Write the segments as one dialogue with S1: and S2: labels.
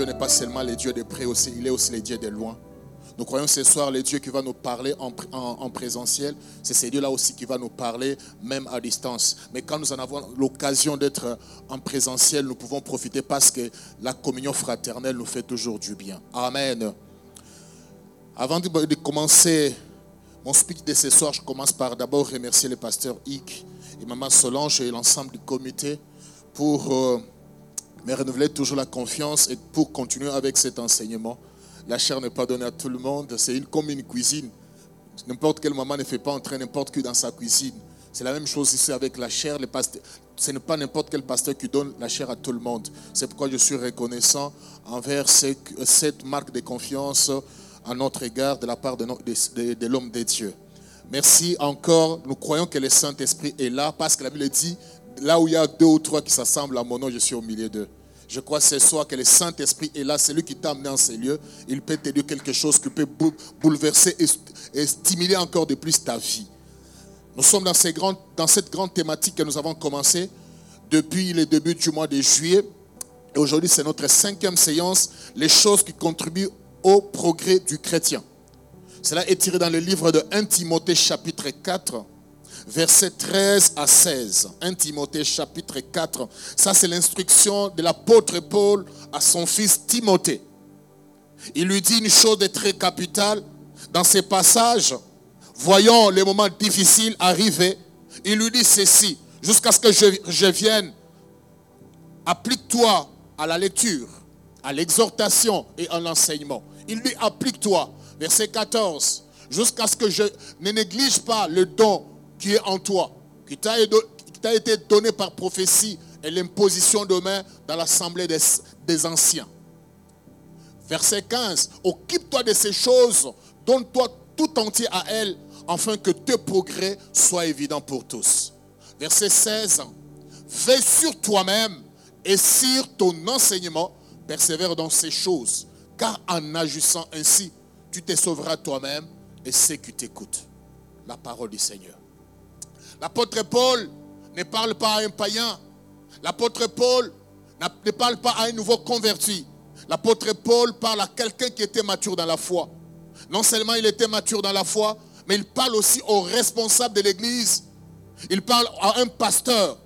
S1: Dieu n'est pas seulement le Dieu des près aussi, il est aussi le Dieu des loin. Nous croyons ce soir le Dieu qui va nous parler en, présentiel, c'est ce Dieu-là aussi qui va nous parler même à distance. Mais quand nous en avons l'occasion d'être en présentiel, nous pouvons profiter parce que la communion fraternelle nous fait toujours du bien. Amen. Avant de, commencer mon speech de ce soir, je commence par d'abord remercier le pasteur Ick et Maman Solange et l'ensemble du comité pour euh, me renouveler toujours la confiance et pour continuer avec cet enseignement. La chair n'est pas donnée à tout le monde. C'est une, comme une cuisine. N'importe quelle maman ne fait pas entrer n'importe qui dans sa cuisine. C'est la même chose ici avec la chair. ce n'est pas n'importe quel pasteur qui donne la chair à tout le monde. C'est pourquoi je suis reconnaissant envers cette marque de confiance à notre égard de la part de, de l'homme de Dieu. Merci encore. Nous croyons que le Saint-Esprit est là parce que la Bible dit, là où il y a deux ou trois qui s'assemblent à mon nom, je suis au milieu d'eux. Je crois ce soir que le Saint-Esprit est là, c'est lui qui t'a amené en ces lieux. Il peut te dire quelque chose qui peut bouleverser et stimuler encore de plus ta vie. Nous sommes dans, dans cette grande thématique que nous avons commencé depuis le début du mois de juillet. Et aujourd'hui, c'est notre cinquième séance, les choses qui contribuent au progrès du chrétien. Cela est tiré dans le livre de 1 Timothée chapitre 4, versets 13 à 16. 1 Timothée chapitre 4. Ça, c'est l'instruction de l'apôtre Paul à son fils Timothée. Il lui dit une chose de très capitale. Dans ces passages, voyant les moments difficiles arriver, il lui dit ceci, jusqu'à ce que je, je vienne, applique-toi à la lecture, à l'exhortation et à l'enseignement. Il lui applique-toi, verset 14, jusqu'à ce que je ne néglige pas le don qui est en toi, qui t'a été donné par prophétie et l'imposition de main dans l'assemblée des, des anciens. Verset 15, occupe-toi de ces choses, donne-toi tout entier à elles, afin que tes progrès soient évidents pour tous. Verset 16, veille sur toi-même et sur ton enseignement, persévère dans ces choses, car en agissant ainsi, tu te sauveras toi-même et ceux qui t'écoutent. La parole du Seigneur. L'apôtre Paul ne parle pas à un païen. L'apôtre Paul ne parle pas à un nouveau converti. L'apôtre Paul parle à quelqu'un qui était mature dans la foi. Non seulement il était mature dans la foi, mais il parle aussi aux responsables de l'église. Il parle à un pasteur.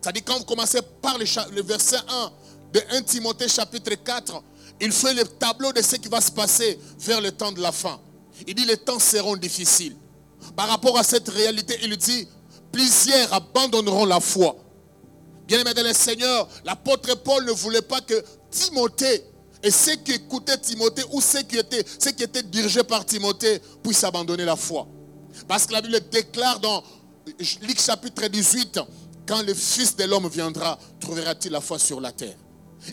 S1: C'est-à-dire quand vous commencez par le, verset 1 de 1 Timothée chapitre 4, il fait le tableau de ce qui va se passer vers le temps de la fin. Il dit les temps seront difficiles. Par rapport à cette réalité, il dit, plusieurs abandonneront la foi. Bien aimé dans le Seigneur, l'apôtre Paul ne voulait pas que Timothée et ceux qui écoutaient Timothée ou ceux qui étaient, dirigés par Timothée puissent abandonner la foi. Parce que la Bible déclare dans Luc chapitre 18, quand le Fils de l'homme viendra, trouvera-t-il la foi sur la terre?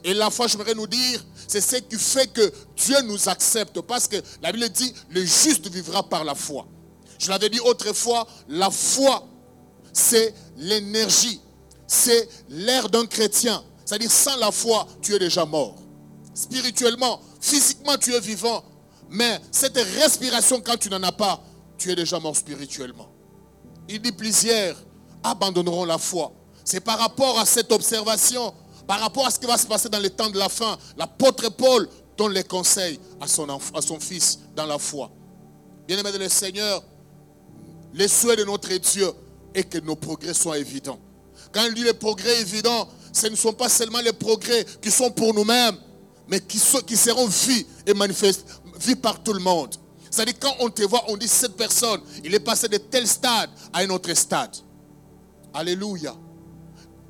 S1: Et la foi, j'aimerais nous dire, c'est ce qui fait que Dieu nous accepte. Parce que la Bible dit, le juste vivra par la foi. Je l'avais dit autrefois, la foi, c'est l'énergie, c'est l'air d'un chrétien. C'est-à-dire, sans la foi, tu es déjà mort. Spirituellement, physiquement, tu es vivant. Mais cette respiration, quand tu n'en as pas, tu es déjà mort spirituellement. Il dit plusieurs abandonneront la foi. C'est par rapport à cette observation, par rapport à ce qui va se passer dans les temps de la fin, l'apôtre Paul donne les conseils à son, fils dans la foi. Bien-aimé de le Seigneur, les souhaits de notre Dieu est que nos progrès soient évidents. Quand il dit les progrès évidents, ce ne sont pas seulement les progrès qui sont pour nous-mêmes, mais qui, seront vus et manifestés, vus par tout le monde. C'est-à-dire quand on te voit, on dit cette personne, il est passé de tel stade à un autre stade. Alléluia.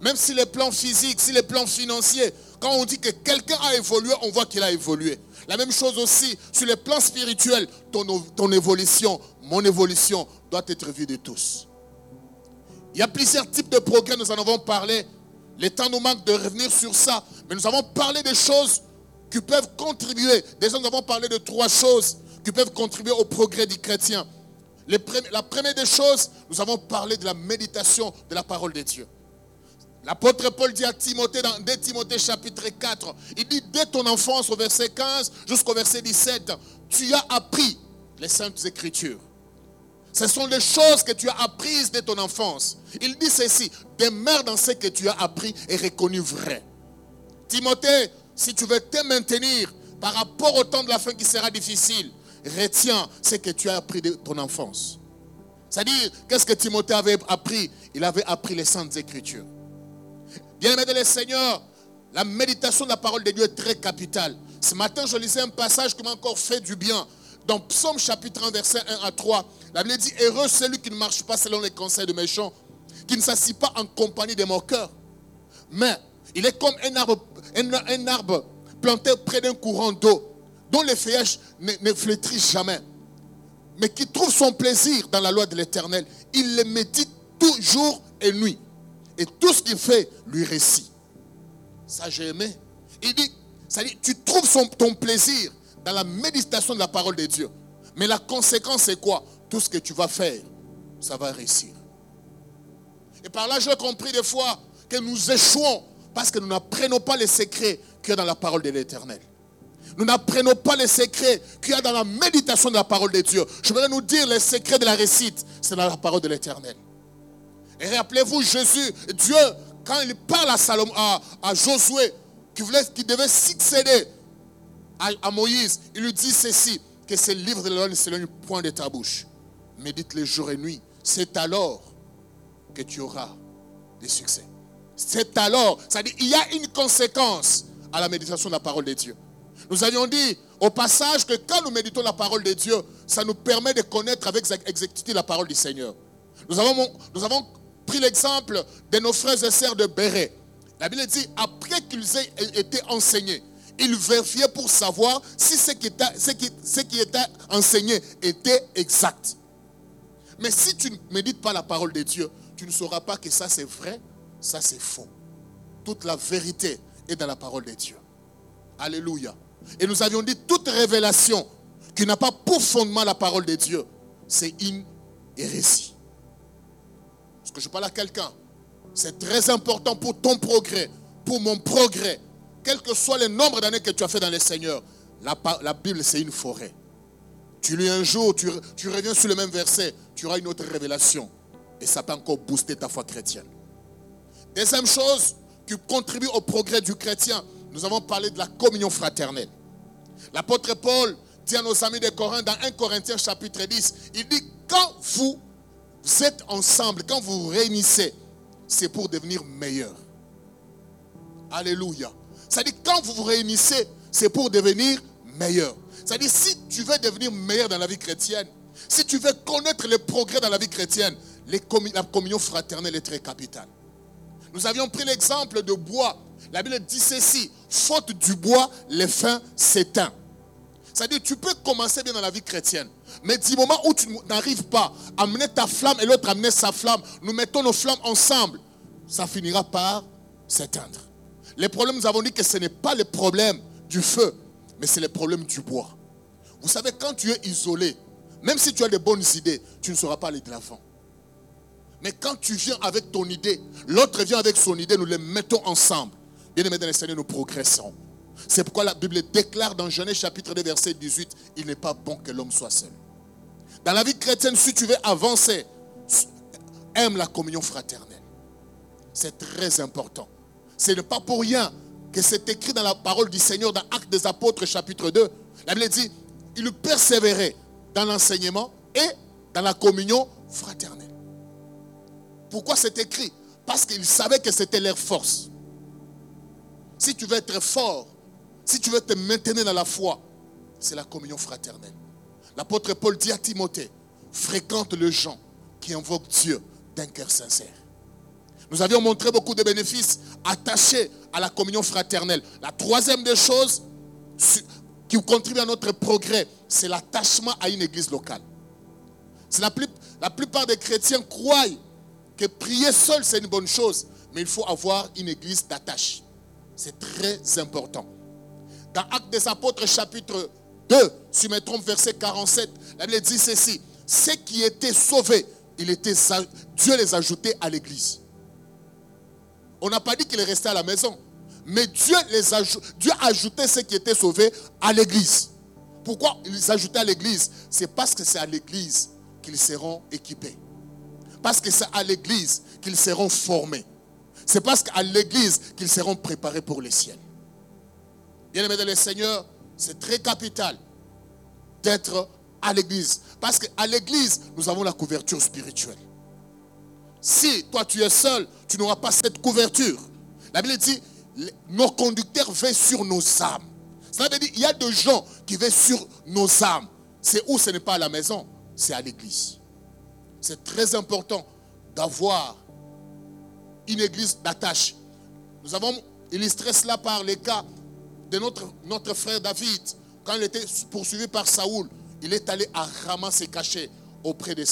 S1: Même si les plans physiques, si les plans financiers, quand on dit que quelqu'un a évolué, on voit qu'il a évolué. La même chose aussi sur les plans spirituels, ton évolution, mon évolution doit être vue de tous. Il y a plusieurs types de progrès, nous en avons parlé. Le temps nous manque de revenir sur ça. Mais nous avons parlé des choses qui peuvent contribuer. Déjà, nous avons parlé de trois choses qui peuvent contribuer au progrès du chrétien. la première des choses, nous avons parlé de la méditation de la parole de Dieu. L'apôtre Paul dit à Timothée dans 2 Timothée chapitre 4, il dit dès ton enfance au verset 15 jusqu'au verset 17, tu as appris les saintes écritures. Ce sont les choses que tu as apprises de ton enfance. Il dit ceci, demeure dans ce que tu as appris et reconnu vrai. Timothée, si tu veux te maintenir par rapport au temps de la fin qui sera difficile, retiens ce que tu as appris de ton enfance. C'est-à-dire, qu'est-ce que Timothée avait appris? Il avait appris les Saintes Écritures. Bien-aimé le Seigneur, la méditation de la parole de Dieu est très capitale. Ce matin, je lisais un passage qui m'a encore fait du bien. Dans Psaume chapitre 1, verset 1 à 3, la Bible dit Heureux celui qui ne marche pas selon les conseils de méchants, qui ne s'assit pas en compagnie des moqueurs. Mais il est comme un arbre, planté près d'un courant d'eau, dont les feuillages ne, flétrissent jamais, mais qui trouve son plaisir dans la loi de l'Éternel. Il le médite tout jour et nuit. Et tout ce qu'il fait lui récit. Ça, j'ai aimé. Il dit, ça dit, tu trouves ton plaisir dans la méditation de la parole de Dieu. Mais la conséquence, c'est quoi? Tout ce que tu vas faire, ça va réussir. Et par là, j'ai compris des fois que nous échouons parce que nous n'apprenons pas les secrets qu'il y a dans la parole de l'Éternel. Nous n'apprenons pas les secrets qu'il y a dans la méditation de la parole de Dieu. Je voudrais nous dire les secrets de la récite, c'est dans la parole de l'Éternel. Et rappelez-vous, Jésus, Dieu, quand il parle à, Salomon, à, Josué, qui, voulait, qui devait succéder à, Moïse, il lui dit ceci, que ce livre de la ne s'éloigne point de ta bouche. Médite les jours et nuits. C'est alors que tu auras des succès. C'est alors, c'est-à-dire il y a une conséquence à la méditation de la parole de Dieu. Nous avions dit au passage que quand nous méditons la parole de Dieu, ça nous permet de connaître avec exactitude la parole du Seigneur. Nous avons, nous avons pris l'exemple de nos frères et sœurs de Béret. La Bible dit, après qu'ils aient été enseignés, ils vérifiaient pour savoir si ce qui, était, enseigné était exact. Mais si tu ne médites pas la parole de Dieu, tu ne sauras pas que ça c'est vrai, ça c'est faux. Toute la vérité est dans la parole de Dieu. Alléluia. Et nous avions dit toute révélation qui n'a pas pour fondement la parole de Dieu, c'est une hérésie. Est-ce que je parle à quelqu'un C'est très important pour ton progrès, pour mon progrès. Quel que soit le nombre d'années que tu as fait dans le Seigneur, la, Bible, c'est une forêt. Tu lis un jour, tu, reviens sur le même verset, tu auras une autre révélation. Et ça peut encore booster ta foi chrétienne. Deuxième chose qui contribue au progrès du chrétien, nous avons parlé de la communion fraternelle. L'apôtre Paul dit à nos amis de Corinthe dans 1 Corinthiens chapitre 10, il dit, quand vous vous êtes ensemble, quand vous vous réunissez, c'est pour devenir meilleur. Alléluia. C'est-à-dire, quand vous vous réunissez, c'est pour devenir meilleur. C'est-à-dire, si tu veux devenir meilleur dans la vie chrétienne, si tu veux connaître les progrès dans la vie chrétienne, la communion fraternelle est très capitale. Nous avions pris l'exemple de bois. La Bible dit ceci, faute du bois, les fins s'éteignent. C'est-à-dire, tu peux commencer bien dans la vie chrétienne. Mais du moment où tu n'arrives pas à amener ta flamme et l'autre amener sa flamme, nous mettons nos flammes ensemble, ça finira par s'éteindre. Les problèmes, nous avons dit que ce n'est pas le problème du feu, mais c'est le problème du bois. Vous savez, quand tu es isolé, même si tu as de bonnes idées, tu ne sauras pas aller de l'avant. Mais quand tu viens avec ton idée, l'autre vient avec son idée, nous les mettons ensemble. Bien aimé dans le Seigneur, nous progressons. C'est pourquoi la Bible déclare dans Genèse chapitre 2 verset 18, il n'est pas bon que l'homme soit seul. Dans la vie chrétienne, si tu veux avancer, aime la communion fraternelle. C'est très important. Ce n'est pas pour rien que c'est écrit dans la parole du Seigneur dans Actes des Apôtres chapitre 2. La Bible dit, il persévérait dans l'enseignement et dans la communion fraternelle. Pourquoi c'est écrit? Parce qu'il savait que c'était leur force. Si tu veux être fort, si tu veux te maintenir dans la foi, c'est la communion fraternelle. L'apôtre Paul dit à Timothée, fréquente les gens qui invoquent Dieu d'un cœur sincère. Nous avions montré beaucoup de bénéfices attachés à la communion fraternelle. La troisième des choses qui contribue à notre progrès, c'est l'attachement à une église locale. La, la plupart des chrétiens croient que prier seul, c'est une bonne chose, mais il faut avoir une église d'attache. C'est très important. Dans Actes des Apôtres, chapitre 2, si je me trompe, verset 47, la Bible dit ceci. Ceux qui étaient sauvés, il était, Dieu les ajoutait à l'église. On n'a pas dit qu'ils restaient à la maison. Mais Dieu, les Dieu ajoutait ceux qui étaient sauvés à l'église. Pourquoi ils ajoutaient à l'église? C'est parce que c'est à l'église qu'ils seront équipés. Parce que c'est à l'église qu'ils seront formés. C'est parce qu'à l'église qu'ils seront préparés pour le ciel. Bien aimé dans le Seigneur, c'est très capital d'être à l'église. Parce qu'à l'église, nous avons la couverture spirituelle. Si toi tu es seul, tu n'auras pas cette couverture. La Bible dit, nos conducteurs veillent sur nos âmes. Ça veut dire, il y a des gens qui veillent sur nos âmes. C'est où ce n'est pas à la maison, c'est à l'église. C'est très important d'avoir une église d'attache. Nous avons illustré cela par les cas de notre, notre frère David. Quand il était poursuivi par Saoul, il est allé à Rama se cacher auprès de,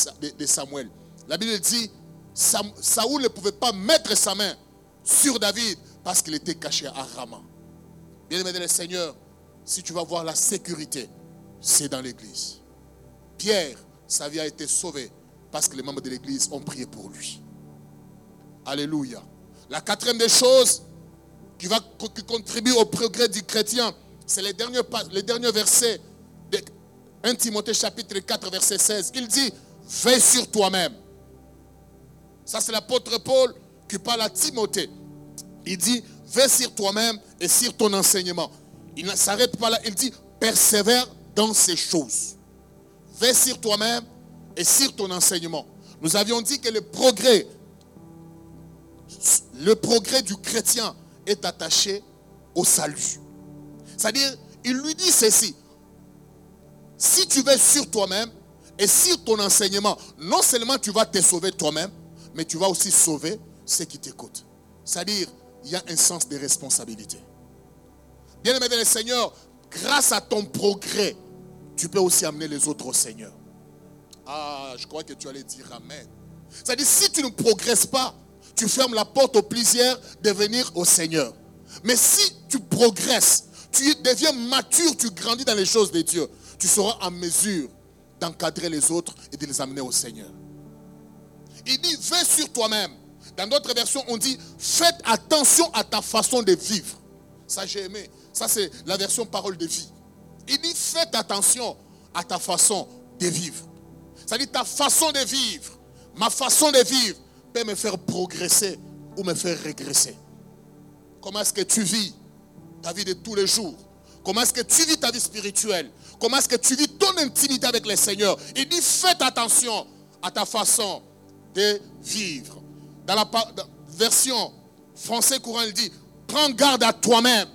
S1: Samuel. La Bible dit, Saoul ne pouvait pas mettre sa main sur David parce qu'il était caché à Rama. Bien-aimé le Seigneur, si tu vas voir la sécurité, c'est dans l'église. Pierre, sa vie a été sauvée parce que les membres de l'église ont prié pour lui. Alléluia. La quatrième des choses qui va contribuer au progrès du chrétien, c'est les derniers, les derniers versets de 1 Timothée chapitre 4 verset 16. Il dit, veille sur toi-même. Ça c'est l'apôtre Paul qui parle à Timothée. Il dit, veille sur toi-même et sur ton enseignement. Il ne s'arrête pas là, il dit, persévère dans ces choses. Veille sur toi-même et sur ton enseignement. Nous avions dit que le progrès, le progrès du chrétien est attaché au salut. C'est-à-dire, il lui dit ceci. Si tu veux sur toi-même et sur ton enseignement, non seulement tu vas te sauver toi-même, mais tu vas aussi sauver ceux qui t'écoutent. C'est-à-dire, il y a un sens de responsabilité. Bien aimé dans le Seigneur, grâce à ton progrès, tu peux aussi amener les autres au Seigneur. Ah, je crois que tu allais dire Amen. C'est-à-dire, si tu ne progresses pas, tu fermes la porte aux plaisirs de venir au Seigneur. Mais si tu progresses, tu deviens mature, tu grandis dans les choses de Dieu, tu seras en mesure d'encadrer les autres et de les amener au Seigneur. Il dit, vais sur toi-même. Dans d'autres versions, on dit, faites attention à ta façon de vivre. Ça, j'ai aimé. Ça, c'est la version parole de vie. Il dit, faites attention à ta façon de vivre. Ça dit, ta façon de vivre, ma façon de vivre, peut me faire progresser ou me faire régresser. Comment est-ce que tu vis ta vie de tous les jours? Comment est-ce que tu vis ta vie spirituelle? Comment est-ce que tu vis ton intimité avec le Seigneur? Il dit faites attention à ta façon de vivre. Dans la version français courant, il dit prends garde à toi-même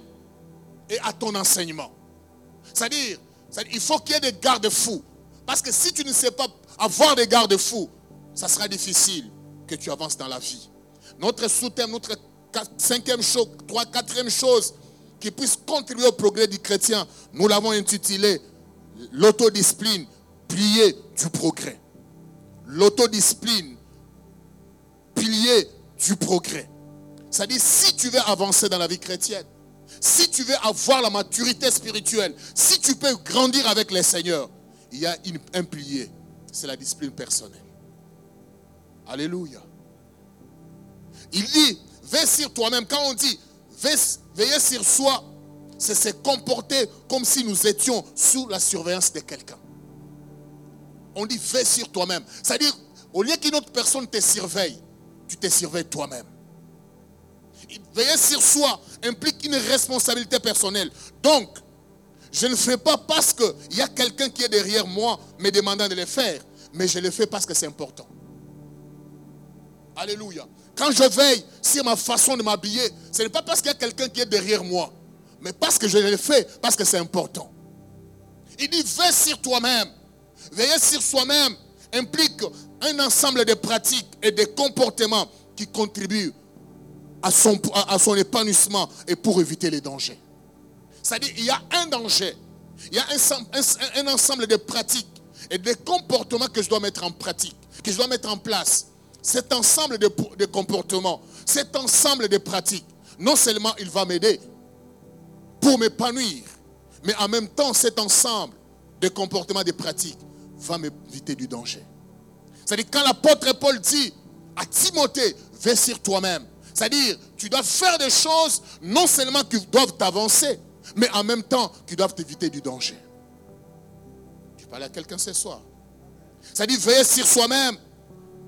S1: et à ton enseignement. C'est-à-dire, il faut qu'il y ait des garde-fous. Parce que si tu ne sais pas avoir des garde-fous, ça sera difficile que tu avances dans la vie. Notre sous-thème, notre cinquième chose, trois, quatrième chose qui puisse contribuer au progrès du chrétien, nous l'avons intitulé l'autodiscipline, pilier du progrès. L'autodiscipline, pilier du progrès. C'est-à-dire, si tu veux avancer dans la vie chrétienne, si tu veux avoir la maturité spirituelle, si tu peux grandir avec les seigneurs, il y a un pilier, c'est la discipline personnelle. Alléluia. Il dit, veille sur toi-même. Quand on dit veiller sur soi, c'est se comporter comme si nous étions sous la surveillance de quelqu'un. On dit veille sur toi-même. C'est-à-dire, au lieu qu'une autre personne te surveille, tu te surveilles toi-même. Veiller sur soi implique une responsabilité personnelle. Donc, je ne fais pas parce qu'il y a quelqu'un qui est derrière moi me demandant de le faire, mais je le fais parce que c'est important. Alléluia. Quand je veille sur ma façon de m'habiller, ce n'est pas parce qu'il y a quelqu'un qui est derrière moi, mais parce que je le fais, parce que c'est important. Il dit, veille sur toi-même. Veiller sur soi-même implique un ensemble de pratiques et de comportements qui contribuent à son, à son épanouissement et pour éviter les dangers. C'est-à-dire, il y a un danger, il y a un, ensemble de pratiques et de comportements que je dois mettre en pratique, que je dois mettre en place cet ensemble de, comportements, cet ensemble de pratiques, non seulement il va m'aider pour m'épanouir, mais en même temps, cet ensemble de comportements, de pratiques va m'éviter du danger. C'est-à-dire, quand l'apôtre Paul dit à Timothée, vais sur toi-même, c'est-à-dire, tu dois faire des choses non seulement qui doivent t'avancer, mais en même temps qui doivent t'éviter du danger. Tu parles à quelqu'un ce soir. Dit veiller sur soi-même.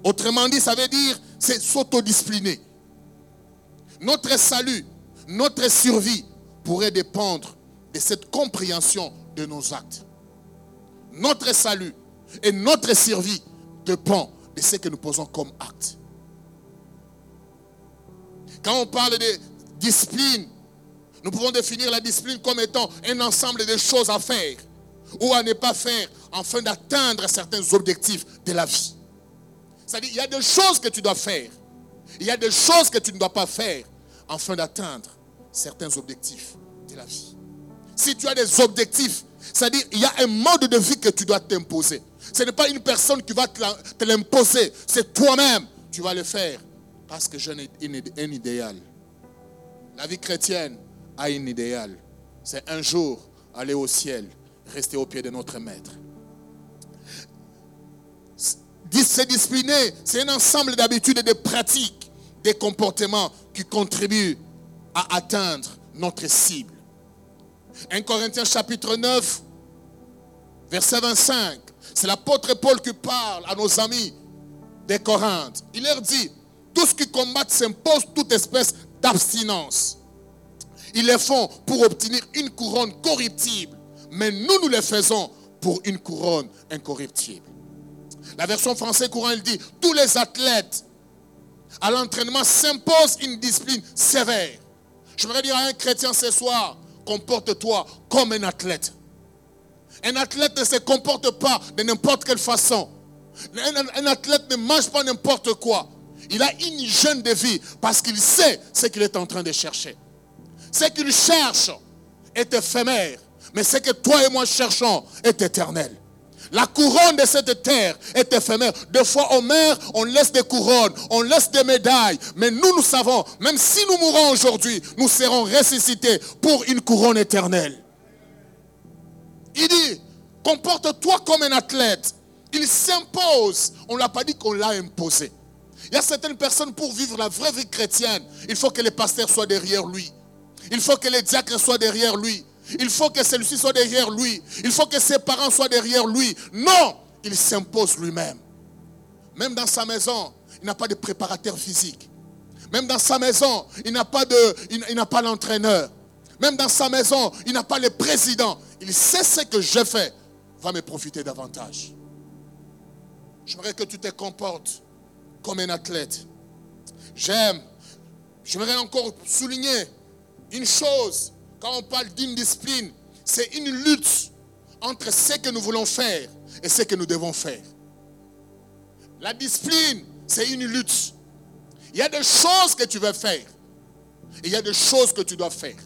S1: Autrement dit, ça veut dire c'est s'autodiscipliner. Notre salut, notre survie pourrait dépendre de cette compréhension de nos actes. Notre salut et notre survie dépend de ce que nous posons comme acte. Quand on parle de discipline, nous pouvons définir la discipline comme étant un ensemble de choses à faire ou à ne pas faire afin d'atteindre certains objectifs de la vie. C'est-à-dire, il y a des choses que tu dois faire. Il y a des choses que tu ne dois pas faire afin d'atteindre certains objectifs de la vie. Si tu as des objectifs, c'est-à-dire il y a un mode de vie que tu dois t'imposer. Ce n'est pas une personne qui va te l'imposer, c'est toi-même. Tu vas le faire parce que j'ai un idéal. La vie chrétienne a un idéal. C'est un jour aller au ciel, rester au pied de notre Maître. Se discipliner, c'est un ensemble d'habitudes et de pratiques, des comportements qui contribuent à atteindre notre cible. 1 Corinthiens chapitre 9, verset 25. C'est l'apôtre Paul qui parle à nos amis des Corinthes. Il leur dit, tout ce qui combattent s'impose toute espèce d'abstinence. Ils le font pour obtenir une couronne corruptible. Mais nous, nous le faisons pour une couronne incorruptible. La version française courant, elle dit, tous les athlètes à l'entraînement s'imposent une discipline sévère. Je voudrais dire à un chrétien ce soir, comporte-toi comme un athlète. Un athlète ne se comporte pas de n'importe quelle façon. Un, athlète ne mange pas n'importe quoi. Il a une hygiène de vie parce qu'il sait ce qu'il est en train de chercher. Ce qu'il cherche est éphémère, mais ce que toi et moi cherchons est éternel. La couronne de cette terre est éphémère. Deux fois on meurt, on laisse des couronnes, on laisse des médailles. Mais nous, nous savons, même si nous mourons aujourd'hui, nous serons ressuscités pour une couronne éternelle. Il dit, comporte-toi comme un athlète. Il s'impose. On ne l'a pas dit qu'on l'a imposé. Il y a certaines personnes, pour vivre la vraie vie chrétienne, il faut que les pasteurs soient derrière lui. Il faut que les diacres soient derrière lui. Il faut que celui-ci soit derrière lui. Il faut que ses parents soient derrière lui. Non, il s'impose lui-même. Même dans sa maison, il n'a pas de préparateur physique. Même dans sa maison, il n'a pas de, il, n'a pas l'entraîneur. Même dans sa maison, il n'a pas le président. Il sait ce que je fais va me profiter davantage. J'aimerais que tu te comportes comme un athlète. J'aime, j'aimerais encore souligner une chose quand on parle d'une discipline, c'est une lutte entre ce que nous voulons faire et ce que nous devons faire. La discipline, c'est une lutte. Il y a des choses que tu veux faire. Et il y a des choses que tu dois faire.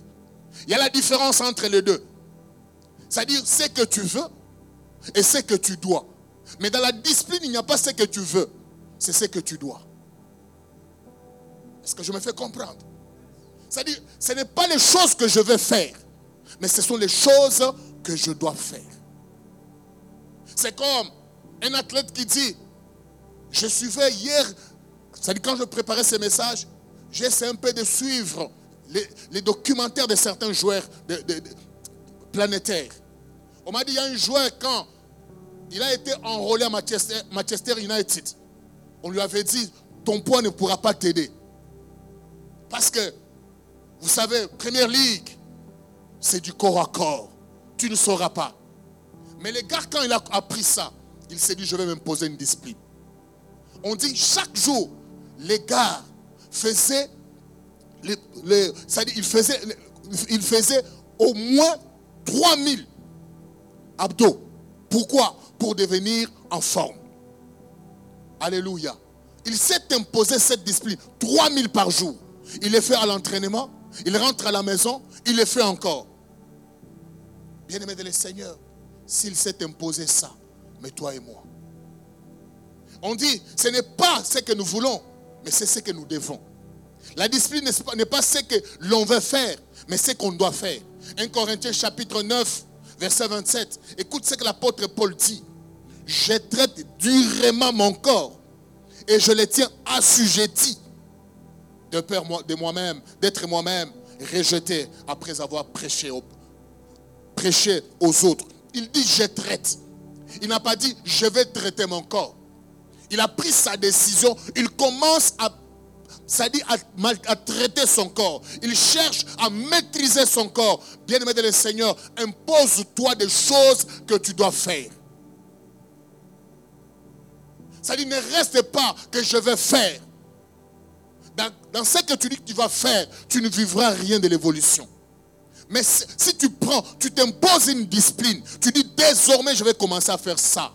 S1: Il y a la différence entre les deux. C'est-à-dire ce que tu veux et ce que tu dois. Mais dans la discipline, il n'y a pas ce que tu veux. C'est ce que tu dois. Est-ce que je me fais comprendre? C'est-à-dire, ce n'est pas les choses que je vais faire, mais ce sont les choses que je dois faire. C'est comme un athlète qui dit, je suivais hier, c'est-à-dire quand je préparais ces messages, j'essaie un peu de suivre les, documentaires de certains joueurs planétaires. On m'a dit, il y a un joueur quand il a été enrôlé à Manchester, United, on lui avait dit, ton poids ne pourra pas t'aider. Parce que vous savez, Première Ligue, c'est du corps à corps. Tu ne sauras pas. Mais le gars, quand il a appris ça, il s'est dit, je vais m'imposer une discipline. On dit, chaque jour, les gars faisaient, les, il faisait, il au moins 3000 abdos. Pourquoi? Pour devenir en forme. Alléluia. Il s'est imposé cette discipline. 3000 par jour. Il les fait à l'entraînement. Il rentre à la maison, il le fait encore. Bien-aimé de le Seigneur, s'il s'est imposé ça, mais toi et moi. On dit, ce n'est pas ce que nous voulons, mais c'est ce que nous devons. La discipline n'est pas ce que l'on veut faire, mais ce qu'on doit faire. 1 Corinthiens chapitre 9, verset 27. Écoute ce que l'apôtre Paul dit. Je traite durement mon corps et je le tiens assujetti de peur de moi-même, d'être moi-même rejeté après avoir prêché, prêché aux autres. Il dit, je traite. Il n'a pas dit, je vais traiter mon corps. Il a pris sa décision. Il commence à, ça dit, à, traiter son corps. Il cherche à maîtriser son corps. Bien-aimé de le Seigneur, impose-toi des choses que tu dois faire. Ça dit, ne reste pas que je vais faire. Dans, dans, ce que tu dis que tu vas faire, tu ne vivras rien de l'évolution. Mais si, tu prends, tu t'imposes une discipline, tu dis désormais je vais commencer à faire ça,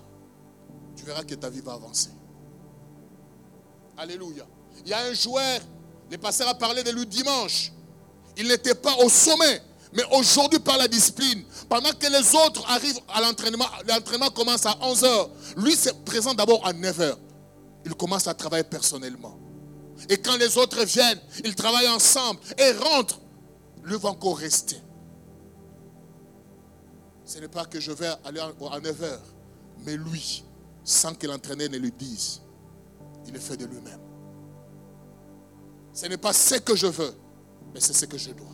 S1: tu verras que ta vie va avancer. Alléluia. Il y a un joueur, le pasteur a parlé de lui dimanche. Il n'était pas au sommet. Mais aujourd'hui, par la discipline, pendant que les autres arrivent à l'entraînement, l'entraînement commence à 11h. Lui se présente d'abord à 9h. Il commence à travailler personnellement. Et quand les autres viennent, ils travaillent ensemble et rentrent. Lui va encore rester. Ce n'est pas que je vais aller à 9h, mais lui, sans que l'entraîneur ne lui dise, il le fait de lui-même. Ce n'est pas ce que je veux, mais c'est ce que je dois.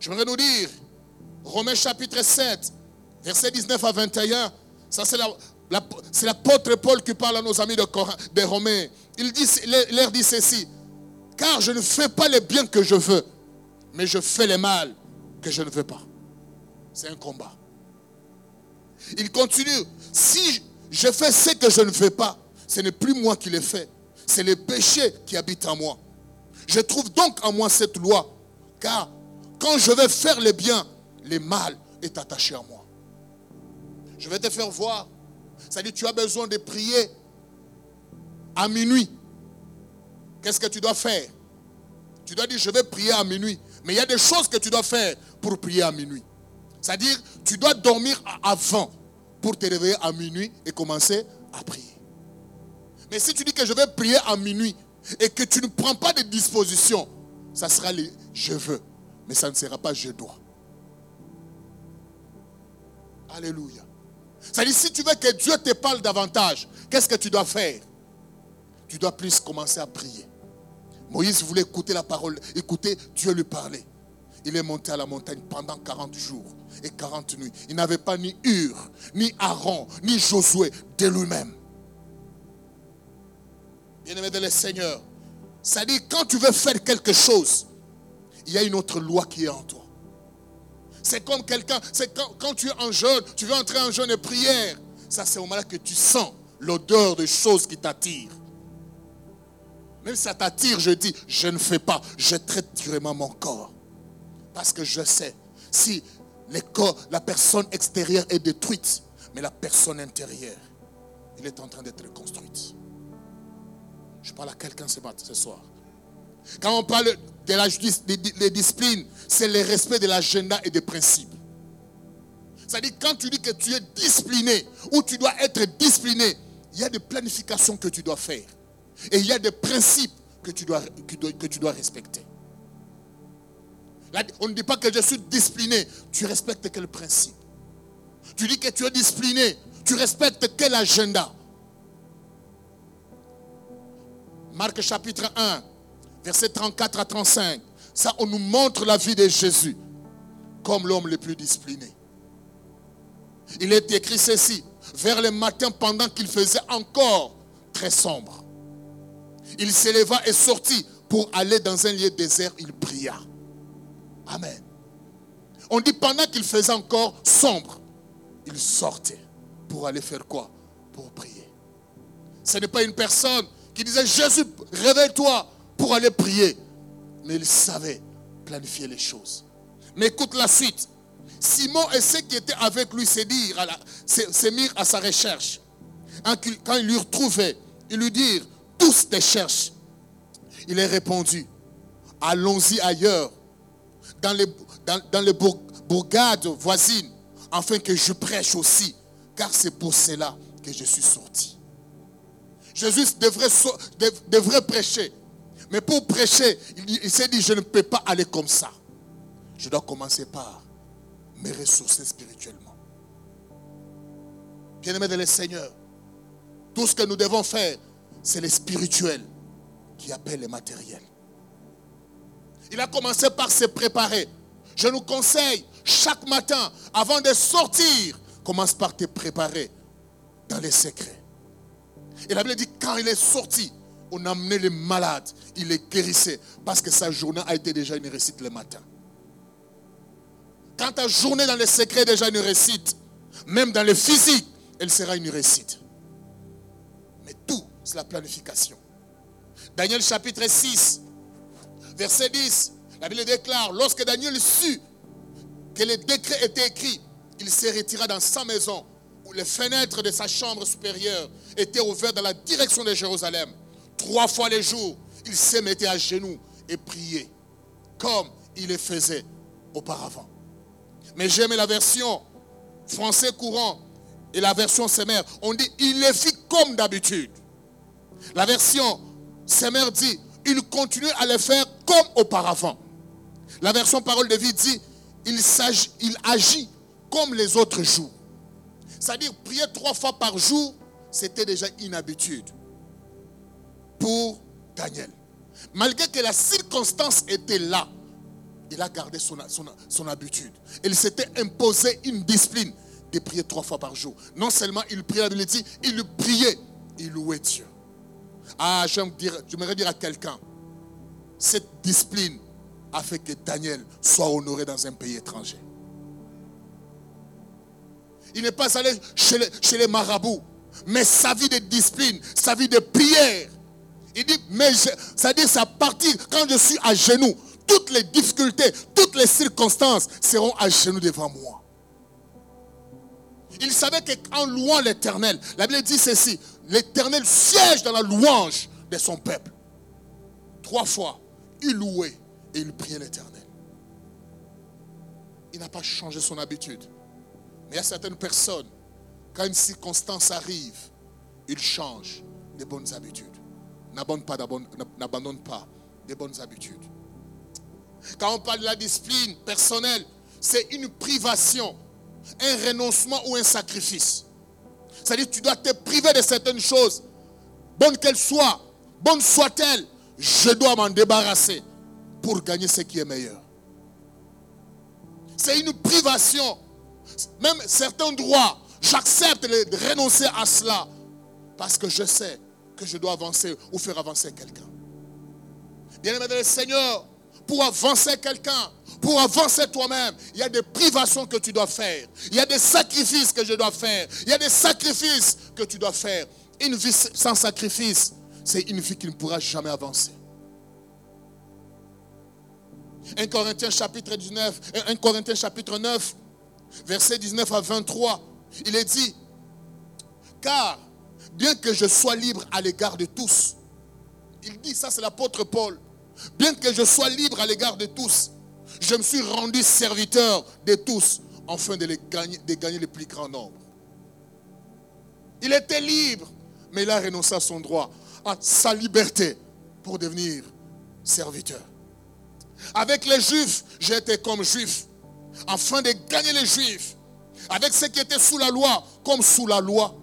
S1: Je voudrais nous dire, Romains chapitre 7, verset 19 à 21, ça c'est l'apôtre Paul qui parle à nos amis de, de Romains. Il, dit, leur dit ceci, car je ne fais pas les biens que je veux, mais je fais les mal que je ne veux pas. C'est un combat. Il continue, si je fais ce que je ne fais pas, ce n'est plus moi qui le fais, c'est le péché qui habite en moi. Je trouve donc en moi cette loi, car quand je vais faire le bien, le mal est attaché à moi. Je vais te faire voir. Dit, tu as besoin de prier à minuit. Qu'est-ce que tu dois faire? Tu dois dire, je vais prier à minuit. Mais il y a des choses que tu dois faire pour prier à minuit. C'est-à-dire, tu dois dormir avant pour te réveiller à minuit et commencer à prier. Mais si tu dis que je vais prier à minuit et que tu ne prends pas de dispositions, ça sera les je veux, mais ça ne sera pas je dois. Alléluia. C'est-à-dire, si tu veux que Dieu te parle davantage, qu'est-ce que tu dois faire? Tu dois plus commencer à prier. Moïse voulait écouter la parole, écouter Dieu lui parler. Il est monté à la montagne pendant 40 jours et 40 nuits. Il n'avait pas ni Hur, ni Aaron, ni Josué de lui-même. Bien-aimé de le Seigneur, ça dit quand tu veux faire quelque chose, il y a une autre loi qui est en toi. C'est comme quelqu'un, c'est quand, tu es en jeûne, tu veux entrer en jeûne et prière. Ça, c'est au moment-là que tu sens l'odeur des choses qui t'attirent. Même si ça t'attire, je dis, je ne fais pas, je traite directement mon corps. Parce que je sais, si le corps, la personne extérieure est détruite, mais la personne intérieure, il est en train d'être construite. Je parle à quelqu'un ce soir. Quand on parle de la justice, des, disciplines, c'est le respect de l'agenda et des principes. C'est-à-dire quand tu dis que tu es discipliné ou tu dois être discipliné, il y a des planifications que tu dois faire. Et il y a des principes que tu dois, que tu dois respecter. on ne dit pas que je suis discipliné. Tu respectes quel principe? Tu dis que tu es discipliné. Tu respectes quel agenda? Marc chapitre 1, verset 34 à 35. Ça, on nous montre la vie de Jésus comme l'homme le plus discipliné. Il est écrit ceci, vers le matin pendant qu'il faisait encore très sombre. Il s'éleva et sortit pour aller dans un lieu désert, il pria. Amen. On dit pendant qu'il faisait encore sombre, il sortait pour aller faire quoi? Pour prier. Ce n'est pas une personne qui disait, Jésus, réveille-toi pour aller prier. Mais il savait planifier les choses. Mais écoute la suite. Simon et ceux qui étaient avec lui se mirent à sa recherche. Quand il lui retrouvait, ils lui dirent, tous te cherchent. Il est répondu, allons-y ailleurs, dans les, dans, dans les bourgades voisines, afin que je prêche aussi, car c'est pour cela que je suis sorti. Jésus devrait, prêcher. Mais pour prêcher, il, s'est dit, je ne peux pas aller comme ça. Je dois commencer par me ressourcer spirituellement. Bien-aimé de le Seigneur, tout ce que nous devons faire, c'est le spirituel qui appelle le matériel. Il a commencé par se préparer. Je nous conseille chaque matin, avant de sortir, commence par te préparer dans les secrets. Et la Bible dit, quand il est sorti, on a amené les malades, il les guérissait, parce que sa journée a été déjà une réussite le matin. Quand ta journée dans les secrets est déjà une réussite, même dans le physique, elle sera une réussite. Mais tout, c'est la planification. Daniel chapitre 6, verset 10, la Bible déclare, lorsque Daniel sut que les décrets étaient écrits, il se retira dans sa maison les fenêtres de sa chambre supérieure étaient ouvertes dans la direction de Jérusalem. Trois fois les jours, il se mettait à genoux et priait, comme il le faisait auparavant. Mais j'aime la version français courant et la version Semer. On dit, il le fit comme d'habitude. La version Semer dit, il continue à le faire comme auparavant. La version parole de vie dit, il, il agit comme les autres jours. C'est-à-dire, prier trois fois par jour, c'était déjà une habitude pour Daniel. Malgré que la circonstance était là, il a gardé son, habitude. Il s'était imposé une discipline de prier trois fois par jour. Non seulement il priait, il dit, il priait, il louait Dieu. Ah, j'aimerais dire à quelqu'un, cette discipline a fait que Daniel soit honoré dans un pays étranger. Il n'est pas allé chez les, marabouts, mais sa vie de discipline, sa vie de prière. Il dit, mais ça dit, sa partie, quand je suis à genoux, toutes les difficultés, toutes les circonstances seront à genoux devant moi. Il savait qu'en louant l'éternel, la Bible dit ceci, l'éternel siège dans la louange de son peuple. Trois fois, il louait et il priait l'éternel. Il n'a pas changé son habitude. Mais il y a certaines personnes, quand une circonstance arrive, ils changent des bonnes habitudes. N'abandonne pas, n'abandonne pas des bonnes habitudes. Quand on parle de la discipline personnelle, c'est une privation, un renoncement ou un sacrifice. C'est-à-dire tu dois te priver de certaines choses, bonnes qu'elles soient, bonnes soient-elles, je dois m'en débarrasser pour gagner ce qui est meilleur. C'est une privation. Même certains droits, j'accepte de renoncer à cela parce que je sais que je dois avancer ou faire avancer quelqu'un. Bien-aimé le Seigneur, pour avancer quelqu'un, pour avancer toi-même, il y a des privations que tu dois faire. Il y a des sacrifices que je dois faire. Il y a des sacrifices que tu dois faire. Une vie sans sacrifice, c'est une vie qui ne pourra jamais avancer. 1 Corinthiens chapitre 19, 1 euh, Corinthiens chapitre 9, verset 19 à 23, il est dit, car bien que je sois libre à l'égard de tous, il dit, ça c'est l'apôtre Paul, bien que je sois libre à l'égard de tous, je me suis rendu serviteur de tous, afin de, gagner, de gagner le plus grand nombre. Il était libre, mais il a renoncé à son droit, à sa liberté, pour devenir serviteur. Avec les juifs, j'étais comme juif, afin de gagner les juifs. Avec ceux qui étaient sous la loi, comme sous la loi.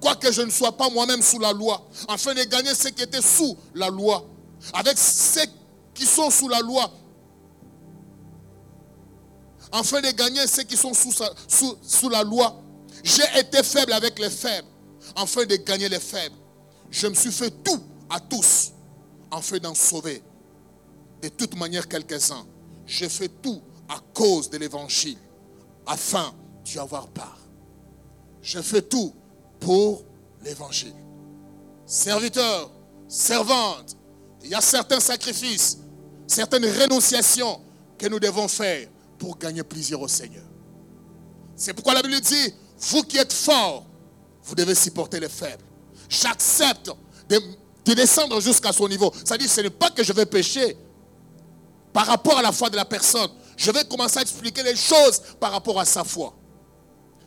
S1: Quoique je ne sois pas moi-même sous la loi, afin de gagner ceux qui étaient sous la loi. Avec ceux qui sont sous la loi, afin de gagner ceux qui sont sous, sous, sous la loi. J'ai été faible avec les faibles, afin de gagner les faibles. Je me suis fait tout à tous, afin d'en sauver de toute manière quelques-uns. Je fais tout à cause de l'évangile, afin d'y avoir part. Je fais tout pour l'évangile. Serviteur, servante, il y a certains sacrifices, certaines renonciations que nous devons faire pour gagner plaisir au Seigneur. C'est pourquoi la Bible dit, vous qui êtes forts, vous devez supporter les faibles. J'accepte de, de, descendre jusqu'à son niveau. Ça dit, ce n'est pas que je vais pécher, par rapport à la foi de la personne. Je vais commencer à expliquer les choses par rapport à sa foi.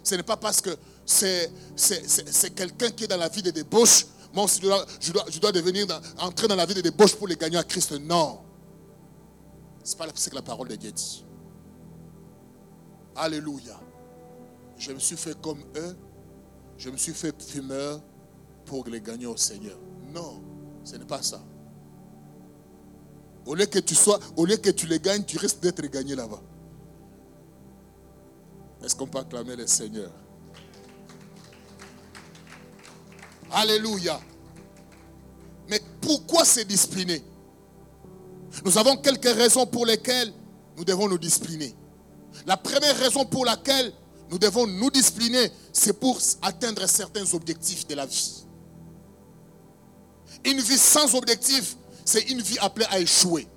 S1: Ce n'est pas parce que c'est quelqu'un qui est dans la vie de débauche. Moi aussi, je dois, je dois, devenir entrer dans la vie de débauche pour les gagner à Christ. Non. Ce n'est pas que la parole de Dieu dit. Alléluia. Je me suis fait comme eux. Je me suis fait fumeur pour les gagner au Seigneur. Non, ce n'est pas ça. Au lieu que tu sois, au lieu que tu les gagnes, tu risques d'être gagné là-bas. Est-ce qu'on peut acclamer le Seigneur? Alléluia. Mais pourquoi se discipliner? Nous avons quelques raisons pour lesquelles nous devons nous discipliner. La première raison pour laquelle nous devons nous discipliner, c'est pour atteindre certains objectifs de la vie. Une vie sans objectif, c'est une vie appelée à échouer.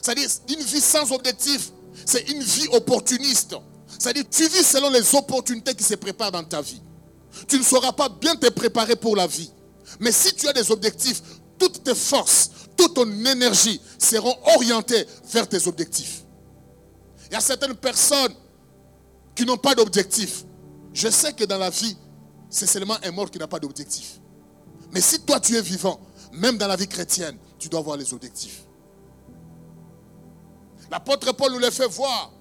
S1: C'est-à-dire, une vie sans objectif, c'est une vie opportuniste. C'est-à-dire, tu vis selon les opportunités qui se préparent dans ta vie. Tu ne sauras pas bien te préparer pour la vie. Mais si tu as des objectifs, toutes tes forces, toute ton énergie seront orientées vers tes objectifs. Il y a certaines personnes qui n'ont pas d'objectif. Je sais que dans la vie, c'est seulement un mort qui n'a pas d'objectif. Mais si toi tu es vivant, même dans la vie chrétienne, tu dois avoir les objectifs. L'apôtre Paul nous le fait voir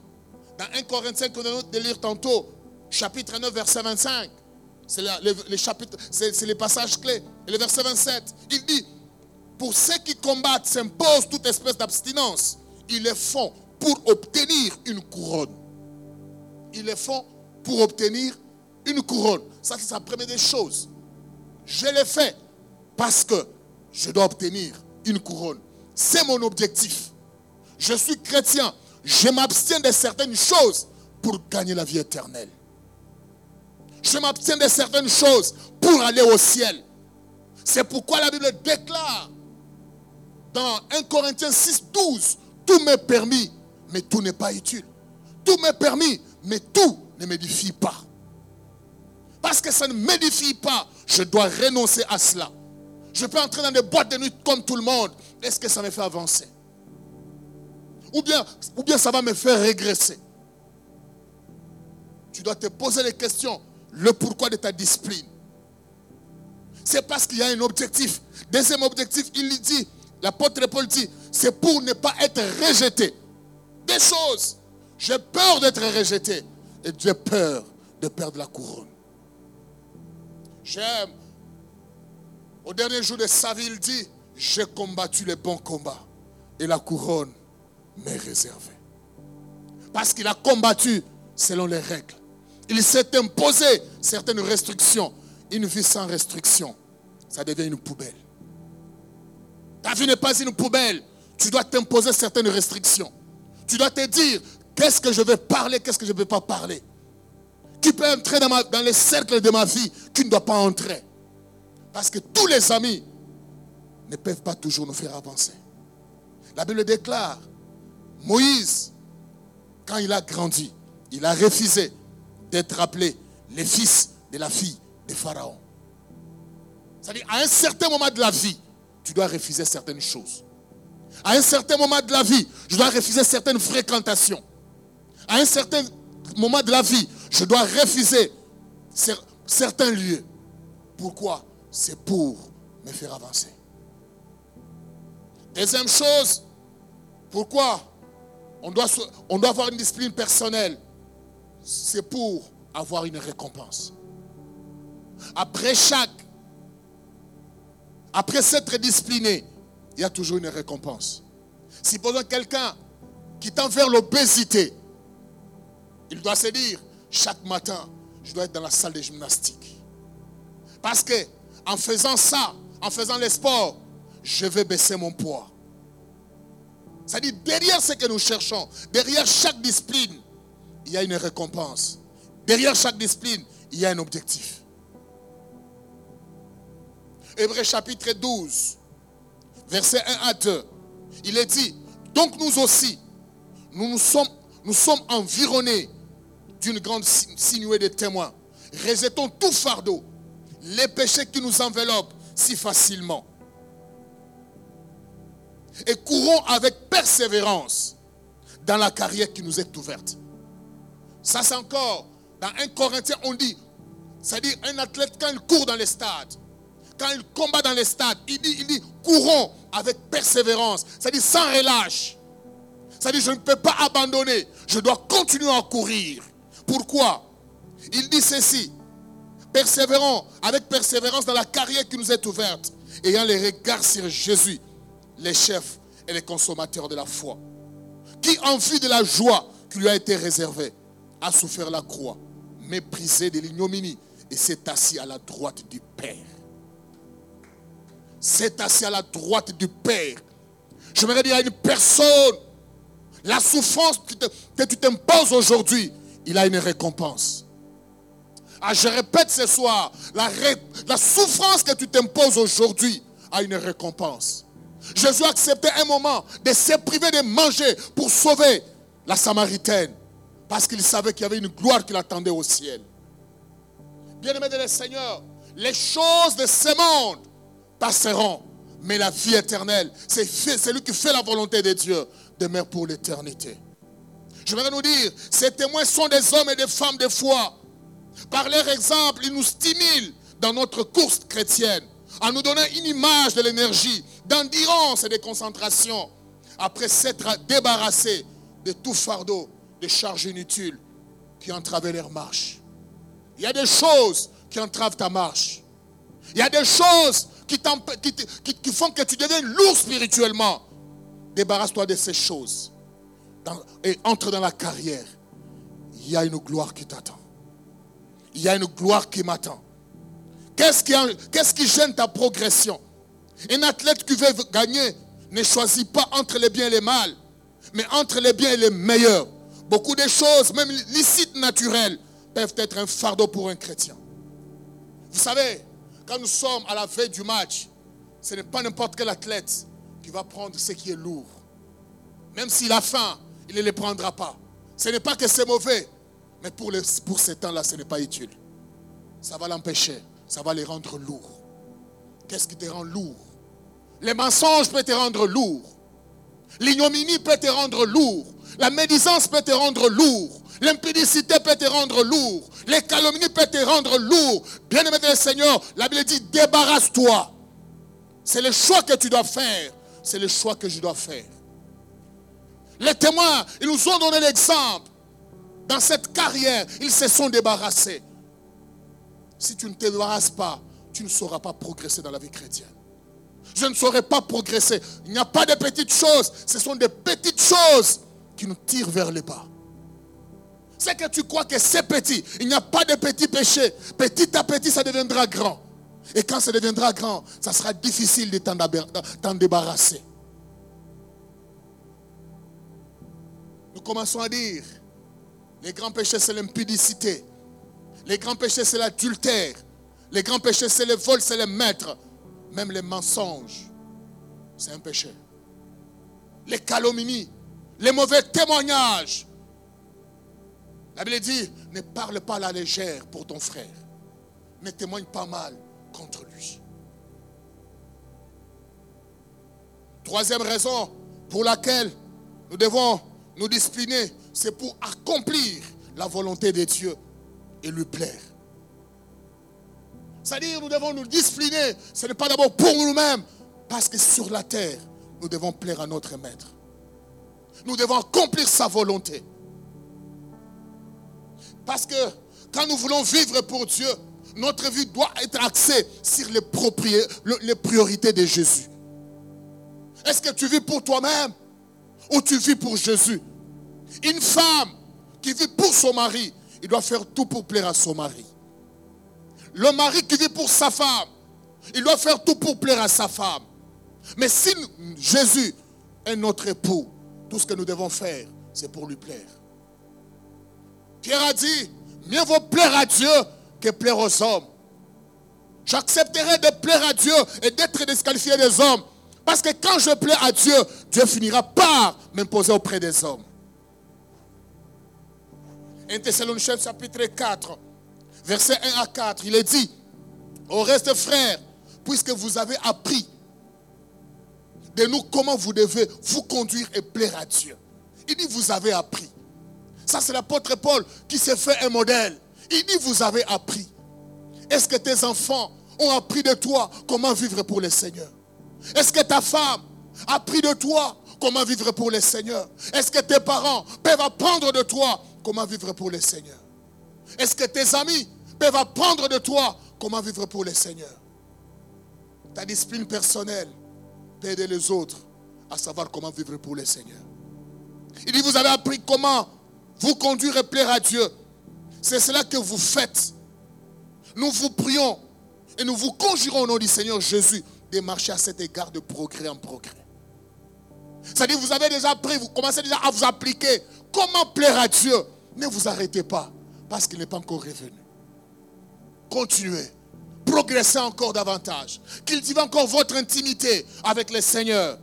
S1: dans 1 Corinthiens que nous de lire tantôt, chapitre 9, verset 25. C'est les, chapitres, les passages clés. Et le verset 27, il dit, pour ceux qui combattent s'imposent toute espèce d'abstinence. Ils le font pour obtenir une couronne. Ils le font pour obtenir une couronne. Ça, c'est la première des choses. Je l'ai fait parce que je dois obtenir une couronne. C'est mon objectif. Je suis chrétien. Je m'abstiens de certaines choses pour gagner la vie éternelle. Je m'abstiens de certaines choses pour aller au ciel. C'est pourquoi la Bible déclare dans 1 Corinthiens 6, 12, tout m'est permis, mais tout n'est pas utile. Tout m'est permis, mais tout ne m'édifie pas. Parce que ça ne m'édifie pas, je dois renoncer à cela. Je peux entrer dans des boîtes de nuit comme tout le monde. Est-ce que ça me fait avancer? Ou bien, ou bien ça va me faire régresser? Tu dois te poser les questions le pourquoi de ta discipline? C'est parce qu'il y a un objectif. Deuxième objectif, il dit, l'apôtre Paul dit, c'est pour ne pas être rejeté. Des choses. J'ai peur d'être rejeté et j'ai peur de perdre la couronne. J'aime. Au dernier jour de sa vie, il dit, j'ai combattu les bons combats et la couronne m'est réservée. Parce qu'il a combattu selon les règles. Il s'est imposé certaines restrictions. Une vie sans restriction, ça devient une poubelle. Ta vie n'est pas une poubelle. Tu dois t'imposer certaines restrictions. Tu dois te dire, qu'est-ce que je vais parler, qu'est-ce que je ne vais pas parler? Tu peux entrer dans, dans les cercles de ma vie, tu ne dois pas entrer? Parce que tous les amis ne peuvent pas toujours nous faire avancer. La Bible déclare, Moïse, quand il a grandi, il a refusé d'être appelé le fils de la fille de Pharaon. C'est-à-dire, à un certain moment de la vie, tu dois refuser certaines choses. À un certain moment de la vie, je dois refuser certaines fréquentations. À un certain moment de la vie, je dois refuser certains lieux. Pourquoi? C'est pour me faire avancer. Deuxième chose, pourquoi on doit, avoir une discipline personnelle? C'est pour avoir une récompense. Après chaque, après s'être discipliné, il y a toujours une récompense. Si besoin quelqu'un qui tend vers l'obésité, il doit se dire, chaque matin, je dois être dans la salle de gymnastique. Parce que en faisant ça, en faisant les sports, je vais baisser mon poids. C'est-à-dire, derrière ce que nous cherchons, derrière chaque discipline, il y a une récompense. Derrière chaque discipline, il y a un objectif. Hébreu chapitre 12, verset 1 à 2. Il est dit, donc nous aussi, nous, sommes environnés d'une grande sinuée de témoins. Rejetons tout fardeau, les péchés qui nous enveloppent si facilement. Et courons avec persévérance dans la carrière qui nous est ouverte. Ça, c'est encore, dans un Corinthien, on dit, c'est-à-dire un athlète, quand il court dans les stades, quand il combat dans les stades, il dit, il dit, courons avec persévérance, c'est-à-dire sans relâche. C'est-à-dire, je ne peux pas abandonner, je dois continuer à courir. Pourquoi? Il dit ceci, persévérons avec persévérance dans la carrière qui nous est ouverte, ayant les regards sur Jésus, les chefs et les consommateurs de la foi, qui en vue de la joie qui lui a été réservée a souffert la croix, méprisé de l'ignominie, et s'est assis à la droite du Père. S'est assis à la droite du Père. Je me dire à une personne, la souffrance que tu t'imposes aujourd'hui, il a une récompense. Ah, je répète ce soir, la, souffrance que tu t'imposes aujourd'hui a une récompense. Jésus a accepté un moment de se priver de manger pour sauver la Samaritaine. Parce qu'il savait qu'il y avait une gloire qui l'attendait au ciel. Bien-aimé de le Seigneur, les choses de ce monde passeront. Mais la vie éternelle, c'est celui qui fait la volonté de Dieu, demeure pour l'éternité. Je voudrais nous dire, ces témoins sont des hommes et des femmes de foi. Par leur exemple, ils nous stimulent dans notre course chrétienne, en nous donnant une image de l'énergie, d'endurance et de concentration, après s'être débarrassés de tout fardeau, de charges inutiles qui entravaient leur marche. Il y a des choses qui entravent ta marche. Il y a des choses qui, qui font que tu deviens lourd spirituellement. Débarrasse-toi de ces choses et entre dans la carrière. Il y a une gloire qui t'attend. Il y a une gloire qui m'attend. Qu'est-ce qui, gêne ta progression? Un athlète qui veut gagner ne choisit pas entre les biens et les mal, mais entre les biens et les meilleurs. Beaucoup de choses, même licites naturelles, peuvent être un fardeau pour un chrétien. Vous savez, quand nous sommes à la veille du match, ce n'est pas n'importe quel athlète qui va prendre ce qui est lourd. Même s'il a faim, il ne les prendra pas. Ce n'est pas que c'est mauvais, mais pour, ces temps-là, ce n'est pas utile. Ça va l'empêcher, ça va les rendre lourds. Qu'est-ce qui te rend lourd? Les mensonges peuvent te rendre lourd. L'ignominie peut te rendre lourd. La médisance peut te rendre lourd. L'impudicité peut te rendre lourd. Les calomnies peuvent te rendre lourd. Bien-aimé le Seigneur, la Bible dit débarrasse-toi. C'est le choix que tu dois faire. C'est le choix que je dois faire. Les témoins, ils nous ont donné l'exemple. Dans cette carrière, ils se sont débarrassés. Si tu ne te débarrasses pas, tu ne sauras pas progresser dans la vie chrétienne. Je ne saurais pas progresser. Il n'y a pas de petites choses. Ce sont des petites choses qui nous tirent vers le bas. C'est que tu crois que c'est petit. Il n'y a pas de petits péchés. Petit à petit, ça deviendra grand. Et quand ça deviendra grand, ça sera difficile de t'en débarrasser. Nous commençons à dire, les grands péchés, c'est l'impudicité. Les grands péchés, c'est l'adultère. Les grands péchés, c'est le vol, c'est le maître. Même les mensonges, c'est un péché. Les calomnies, les mauvais témoignages, la Bible dit, ne parle pas la légère pour ton frère. Ne témoigne pas mal contre lui. Troisième raison pour laquelle nous devons nous discipliner, c'est pour accomplir la volonté de Dieu et lui plaire. C'est-à-dire, nous devons nous discipliner. Ce n'est pas d'abord pour nous-mêmes, parce que sur la terre, nous devons plaire à notre Maître. Nous devons accomplir sa volonté. Parce que quand nous voulons vivre pour Dieu, notre vie doit être axée sur les, les priorités de Jésus. Est-ce que tu vis pour toi-même ou tu vis pour Jésus? Une femme qui vit pour son mari, il doit faire tout pour plaire à son mari. Le mari qui vit pour sa femme, il doit faire tout pour plaire à sa femme. Mais si Jésus est notre époux, tout ce que nous devons faire, c'est pour lui plaire. Pierre a dit, mieux vaut plaire à Dieu que plaire aux hommes. J'accepterai de plaire à Dieu et d'être disqualifié des hommes. Parce que quand je plais à Dieu, Dieu finira par m'imposer auprès des hommes. 1 Thessaloniciens chapitre 4, verset 1 à 4, il est dit, au reste frères, puisque vous avez appris de nous comment vous devez vous conduire et plaire à Dieu. Il dit, vous avez appris. Ça, c'est l'apôtre Paul qui s'est fait un modèle. Il dit, vous avez appris. Est-ce que tes enfants ont appris de toi comment vivre pour le Seigneur? Est-ce que ta femme a appris de toi comment vivre pour le Seigneur? Est-ce que tes parents peuvent apprendre de toi comment vivre pour le Seigneur? Est-ce que tes amis peuvent apprendre de toi comment vivre pour le Seigneur? Ta discipline personnelle peut aider les autres à savoir comment vivre pour le Seigneur. Il dit, vous avez appris comment vous conduire et plaire à Dieu. C'est cela que vous faites. Nous vous prions et nous vous conjurons au nom du Seigneur Jésus de marcher à cet égard de progrès en progrès. C'est-à-dire, vous avez déjà pris, vous commencez déjà à vous appliquer. Comment plaire à Dieu? Ne vous arrêtez pas parce qu'il n'est pas encore revenu. Continuez. Progressez encore davantage. Cultivez encore votre intimité avec le Seigneur.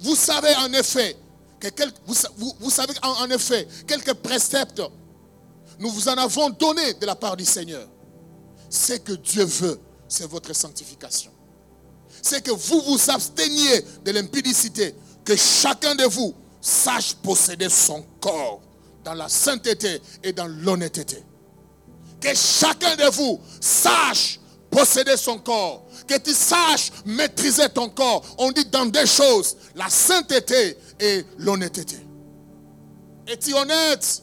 S1: Vous savez en effet, que vous, savez en effet quelques préceptes, nous vous en avons donné de la part du Seigneur. Ce que Dieu veut, c'est votre sanctification. C'est que vous vous absteniez de l'impudicité, que chacun de vous sache posséder son corps dans la sainteté et dans l'honnêteté. Que chacun de vous sache posséder son corps. Que tu saches maîtriser ton corps. On dit dans deux choses, la sainteté et l'honnêteté. Es-tu honnête?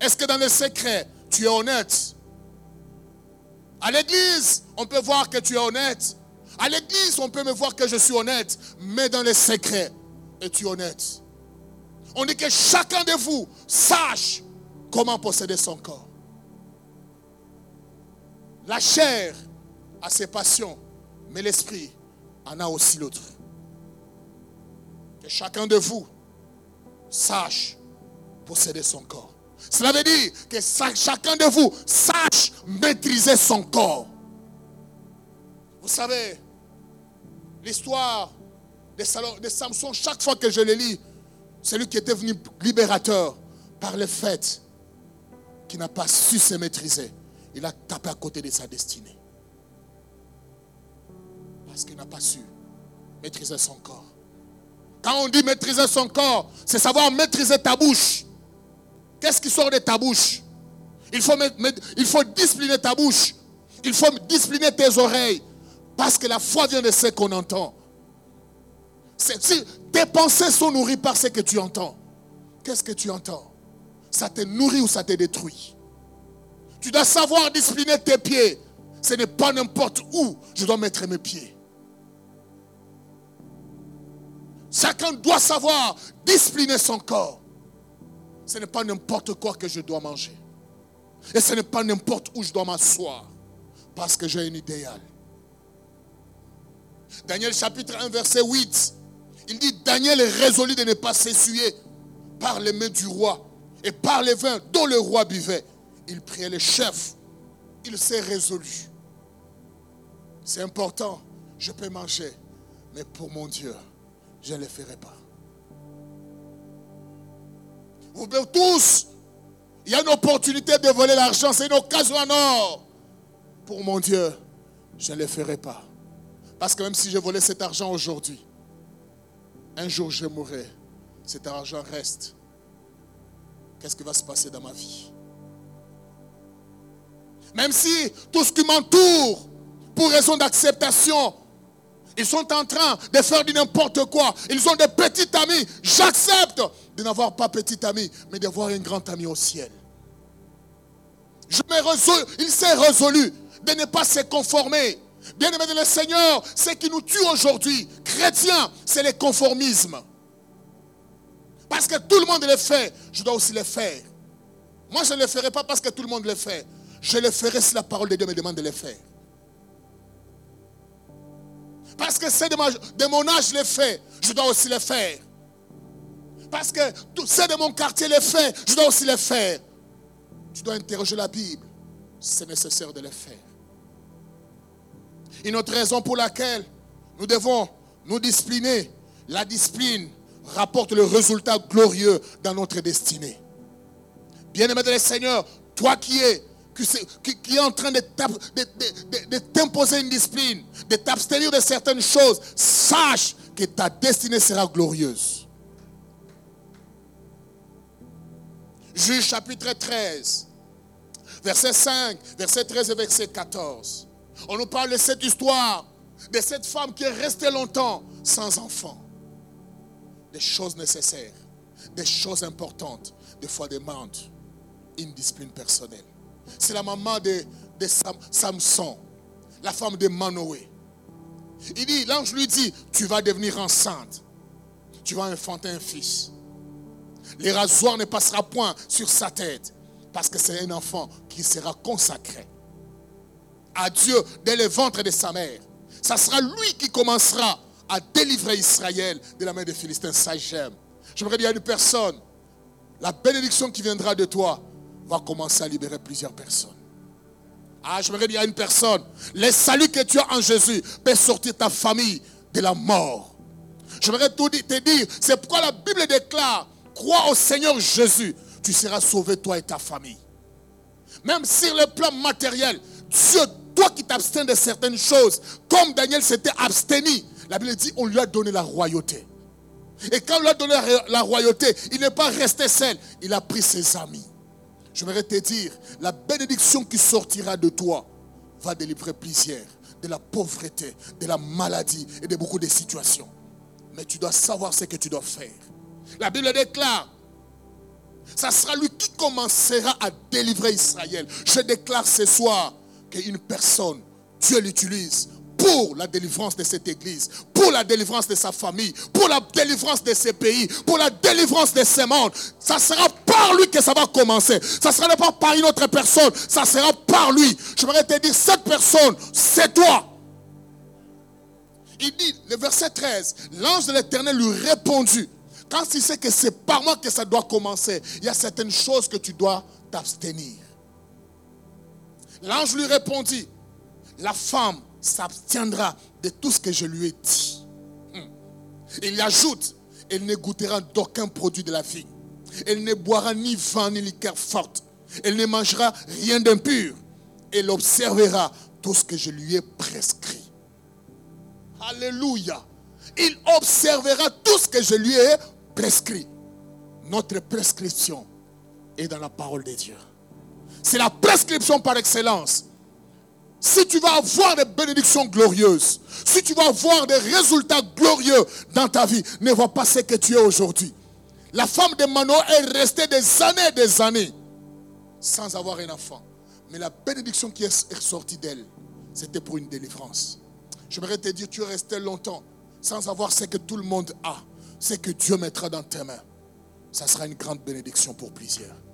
S1: Est-ce que dans le secret, tu es honnête? À l'église, on peut voir que tu es honnête. À l'église, on peut me voir que je suis honnête. Mais dans le secret, es-tu honnête On dit que chacun de vous sache comment posséder son corps. La chair a ses passions, mais l'esprit en a aussi l'autre. Que chacun de vous sache posséder son corps. Cela veut dire que chacun de vous sache maîtriser son corps. Vous savez, l'histoire de Samson, chaque fois que je le lis, celui qui est devenu libérateur par le fait qu'il n'a pas su se maîtriser il a tapé à côté de sa destinée. Parce qu'il n'a pas su maîtriser son corps. Quand on dit maîtriser son corps, c'est savoir maîtriser ta bouche. Qu'est-ce qui sort de ta bouche? Il faut, il faut discipliner ta bouche. Il faut discipliner tes oreilles. Parce que la foi vient de ce qu'on entend. Si tes pensées sont nourries par ce que tu entends, qu'est-ce que tu entends? Ça te nourrit ou ça te détruit? Tu dois savoir discipliner tes pieds. Ce n'est pas n'importe où je dois mettre mes pieds. Chacun doit savoir discipliner son corps. Ce n'est pas n'importe quoi que je dois manger. Et ce n'est pas n'importe où je dois m'asseoir. Parce que j'ai un idéal. Daniel chapitre 1 verset 8. Il dit Daniel est résolu de ne pas s'essuyer par les mains du roi et par les vins dont le roi buvait il priait le chef. Il s'est résolu. C'est important, je peux manger, mais pour mon Dieu, je ne le ferai pas. Vous tous, il y a une opportunité de voler l'argent, c'est une occasion en or. Pour mon Dieu, je ne le ferai pas. Parce que même si je volais cet argent aujourd'hui, un jour je mourrai, cet argent reste. Qu'est-ce qui va se passer dans ma vie? Même si tout ce qui m'entoure, pour raison d'acceptation, ils sont en train de faire du n'importe quoi. Ils ont des petits amis. J'accepte de n'avoir pas petit ami, mais d'avoir un grand ami au ciel. Je il s'est résolu de ne pas se conformer. Bien aimé de le Seigneur, ce qui nous tue aujourd'hui, chrétiens, c'est le conformisme. Parce que tout le monde le fait, je dois aussi le faire. Moi, je ne le ferai pas parce que tout le monde le fait. Je le ferai si la parole de Dieu me demande de le faire. Parce que c'est de, mon âge le fait, je dois aussi le faire. Parce que c'est de mon quartier le fait, je dois aussi le faire. Tu dois interroger la Bible. C'est nécessaire de le faire. Une autre raison pour laquelle nous devons nous discipliner. La discipline rapporte le résultat glorieux dans notre destinée. Bien-aimé de le Seigneur, toi qui es qui, en train de t'imposer une discipline, de t'abstenir de certaines choses, sache que ta destinée sera glorieuse. Juge chapitre 13, verset 5, verset 13 et verset 14. On nous parle de cette histoire, de cette femme qui est restée longtemps sans enfant. Des choses nécessaires, des choses importantes, des fois demandent une discipline personnelle. C'est la maman de, Samson, la femme de Manoé. Il dit, l'ange lui dit, tu vas devenir enceinte. Tu vas enfanter un fils. Les rasoirs ne passera point sur sa tête. Parce que c'est un enfant qui sera consacré à Dieu dès le ventre de sa mère. Ça sera lui qui commencera à délivrer Israël de la main des Philistins. Ça, j'aime. J'aimerais dire à une personne, la bénédiction qui viendra de toi va commencer à libérer plusieurs personnes. Ah, j'aimerais dire à une personne, le salut que tu as en Jésus peut sortir ta famille de la mort. J'aimerais te dire, c'est pourquoi la Bible déclare, crois au Seigneur Jésus, tu seras sauvé toi et ta famille. Même sur le plan matériel, Dieu, toi qui t'abstiens de certaines choses, comme Daniel s'était abstenu, la Bible dit, on lui a donné la royauté. Et quand on lui a donné la royauté, il n'est pas resté seul, il a pris ses amis. Je voudrais te dire, la bénédiction qui sortira de toi va délivrer plusieurs de la pauvreté, de la maladie et de beaucoup de situations. Mais tu dois savoir ce que tu dois faire. La Bible déclare, ça sera lui qui commencera à délivrer Israël. Je déclare ce soir qu'une personne, Dieu l'utilise pour la délivrance de cette église, pour la délivrance de sa famille, pour la délivrance de ses pays, pour la délivrance de ses mondes. Ça sera par lui que ça va commencer. Ça ne sera pas par une autre personne, ça sera par lui. Je voudrais te dire, cette personne, c'est toi. Il dit, le verset 13, l'ange de l'éternel lui répondit, quand il sait que c'est par moi que ça doit commencer, il y a certaines choses que tu dois t'abstenir. L'ange lui répondit, la femme s'abstiendra de tout ce que je lui ai dit. Hmm. Il ajoute, elle ne goûtera d'aucun produit de la vigne. Elle ne boira ni vin ni liqueur forte. Elle ne mangera rien d'impur. Elle observera tout ce que je lui ai prescrit. Alléluia. Il observera tout ce que je lui ai prescrit. Notre prescription est dans la parole de Dieu. C'est la prescription par excellence. Si tu vas avoir des bénédictions glorieuses, si tu vas avoir des résultats glorieux dans ta vie, ne vois pas ce que tu es aujourd'hui. La femme de Manoah est restée des années et des années sans avoir un enfant. Mais la bénédiction qui est sortie d'elle, c'était pour une délivrance. J'aimerais te dire, tu es resté longtemps sans avoir ce que tout le monde a, ce que Dieu mettra dans tes mains. Ça sera une grande bénédiction pour plusieurs.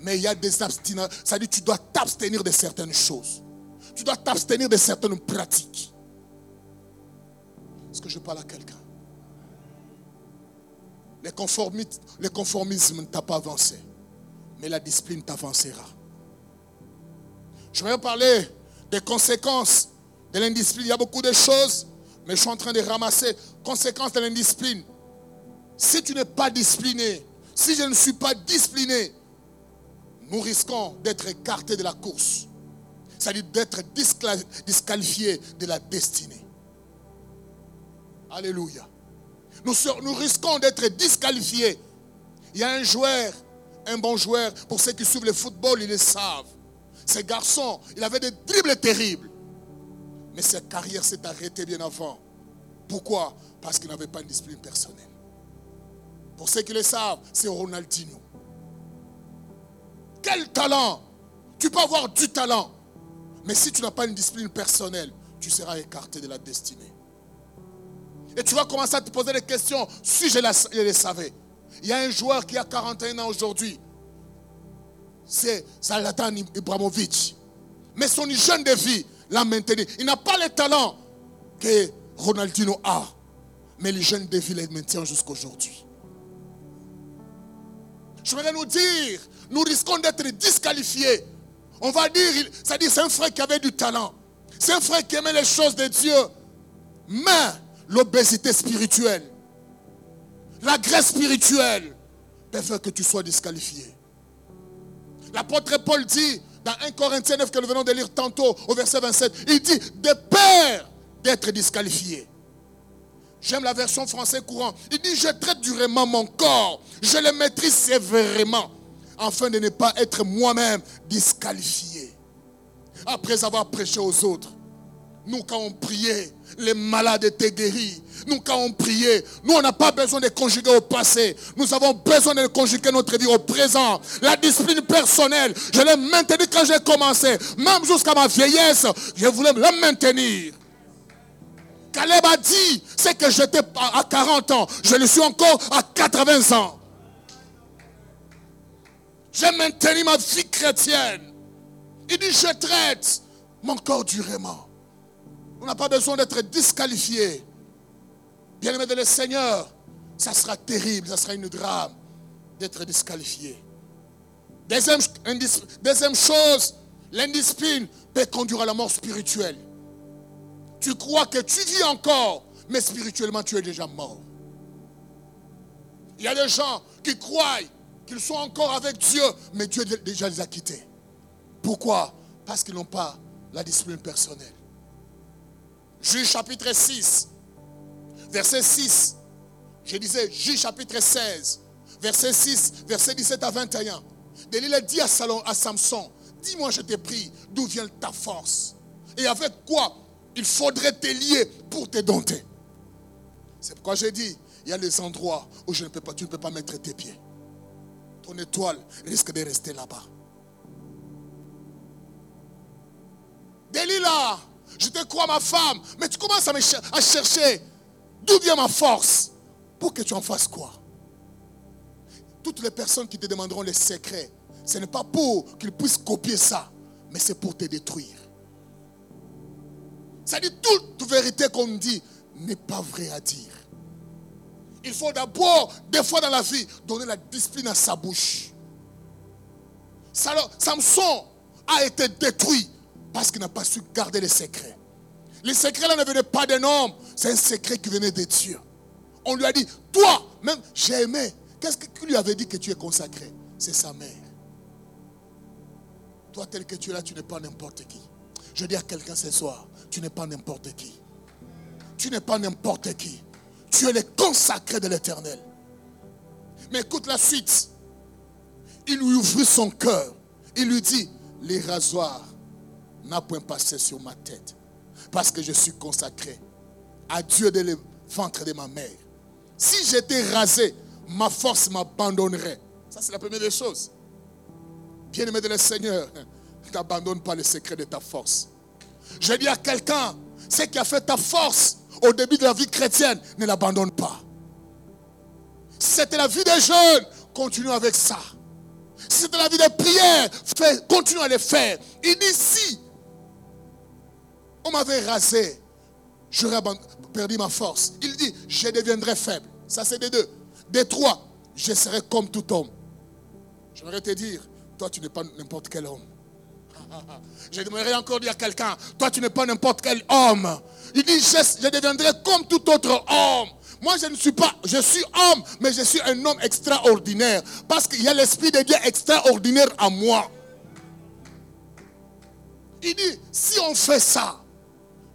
S1: Mais il y a des abstinences. Ça dit, tu dois t'abstenir de certaines choses. Tu dois t'abstenir de certaines pratiques. Est-ce que je parle à quelqu'un? Le conformisme ne t'a pas avancé, mais la discipline t'avancera. Je vais parler des conséquences de l'indiscipline. Il y a beaucoup de choses, mais je suis en train de ramasser conséquences de l'indiscipline. Si tu n'es pas discipliné, si je ne suis pas discipliné, nous risquons d'être écartés de la course. C'est-à-dire d'être disqualifiés de la destinée. Alléluia. Nous, risquons d'être disqualifiés. Il y a un joueur, un bon joueur, pour ceux qui suivent le football, ils le savent. Ce garçon, il avait des dribbles terribles. Mais sa carrière s'est arrêtée bien avant. Pourquoi? Parce qu'il n'avait pas une discipline personnelle. Pour ceux qui le savent, c'est Ronaldinho. Quel talent? Tu peux avoir du talent. Mais si tu n'as pas une discipline personnelle, tu seras écarté de la destinée. Et tu vas commencer à te poser des questions si je, les savais. Il y a un joueur qui a 41 ans aujourd'hui. C'est Zlatan Ibrahimovic. Mais son jeune de vie l'a maintenu. Il n'a pas le talent que Ronaldinho a. Mais le jeune de vie le maintient jusqu'aujourd'hui. Je voudrais nous dire, nous risquons d'être disqualifiés. On va dire, c'est-à-dire c'est un frère qui avait du talent. C'est un frère qui aimait les choses de Dieu. Mais l'obésité spirituelle, la graisse spirituelle peut faire que tu sois disqualifié. L'apôtre Paul dit dans 1 Corinthiens 9 que nous venons de lire tantôt au verset 27, il dit de peur d'être disqualifié. J'aime la version française courant. Il dit, je traite durement mon corps. Je le maîtrise sévèrement. Afin de ne pas être moi-même disqualifié. Après avoir prêché aux autres. Nous, quand on priait, les malades étaient guéris. Nous, quand on priait, nous, on n'a pas besoin de conjuguer au passé. Nous avons besoin de conjuguer notre vie au présent. La discipline personnelle, je l'ai maintenue quand j'ai commencé. Même jusqu'à ma vieillesse, je voulais la maintenir. Caleb a dit, c'est que j'étais à 40 ans, je le suis encore à 80 ans. J'ai maintenu ma vie chrétienne. Il dit, je traite mon corps durement. On n'a pas besoin d'être disqualifié. Bien-aimé de le Seigneur, ça sera terrible, ça sera une drame d'être disqualifié. Deuxième, deuxième chose, l'indiscipline peut conduire à la mort spirituelle. Tu crois que tu vis encore, mais spirituellement tu es déjà mort. Il y a des gens qui croient qu'ils sont encore avec Dieu, mais Dieu déjà les a quittés. Pourquoi? Parce qu'ils n'ont pas la discipline personnelle. Juge chapitre 6, verset 6. Je disais Juge chapitre 16, verset 6, verset 17 à 21. Délile dit à, à Samson, dis-moi je t'ai pris, d'où vient ta force? Et avec quoi il faudrait te lier pour te dompter? C'est pourquoi j'ai dit, il y a des endroits où tu ne peux pas mettre tes pieds. Ton étoile risque de rester là-bas. Delilah, je te crois ma femme, mais tu commences à, me chercher d'où vient ma force? Pour que tu en fasses quoi? Toutes les personnes qui te demanderont les secrets, ce n'est pas pour qu'ils puissent copier ça, mais c'est pour te détruire. Ça dit toute vérité qu'on dit n'est pas vrai à dire. Il faut d'abord, des fois dans la vie, donner la discipline à sa bouche. Samson a été détruit parce qu'il n'a pas su garder les secrets. Les secrets là ne venaient pas d'un homme, c'est un secret qui venait de Dieu. On lui a dit, toi, même, j'ai aimé. Qu'est-ce que lui avait dit que tu es consacré? C'est sa mère. Toi, tel que tu es là, tu n'es pas n'importe qui. Je dis à quelqu'un ce soir, tu n'es pas n'importe qui. Tu n'es pas n'importe qui. Tu es le consacré de l'éternel. Mais écoute la suite. Il lui ouvrit son cœur. Il lui dit, les rasoirs n'a point passé sur ma tête. Parce que je suis consacré à Dieu de le ventre de ma mère. Si j'étais rasé, ma force m'abandonnerait. Ça, c'est la première des choses. Bien-aimé de le Seigneur, n'abandonne pas le secret de ta force. Je dis à quelqu'un, ce qui a fait ta force au début de la vie chrétienne, ne l'abandonne pas. C'était la vie des jeunes, continue avec ça. C'était la vie des prières, continue à les faire. Si on m'avait rasé, j'aurais perdu ma force. Il dit, je deviendrai faible. Ça c'est des deux. Des trois, je serai comme tout homme. J'aimerais te dire, toi tu n'es pas n'importe quel homme. J'aimerais encore dire à quelqu'un, toi tu n'es pas n'importe quel homme. Il dit, je, deviendrai comme tout autre homme. Moi, je ne suis pas, je suis homme, mais je suis un homme extraordinaire. Parce qu'il y a l'Esprit de Dieu extraordinaire à moi. Il dit, si on fait ça,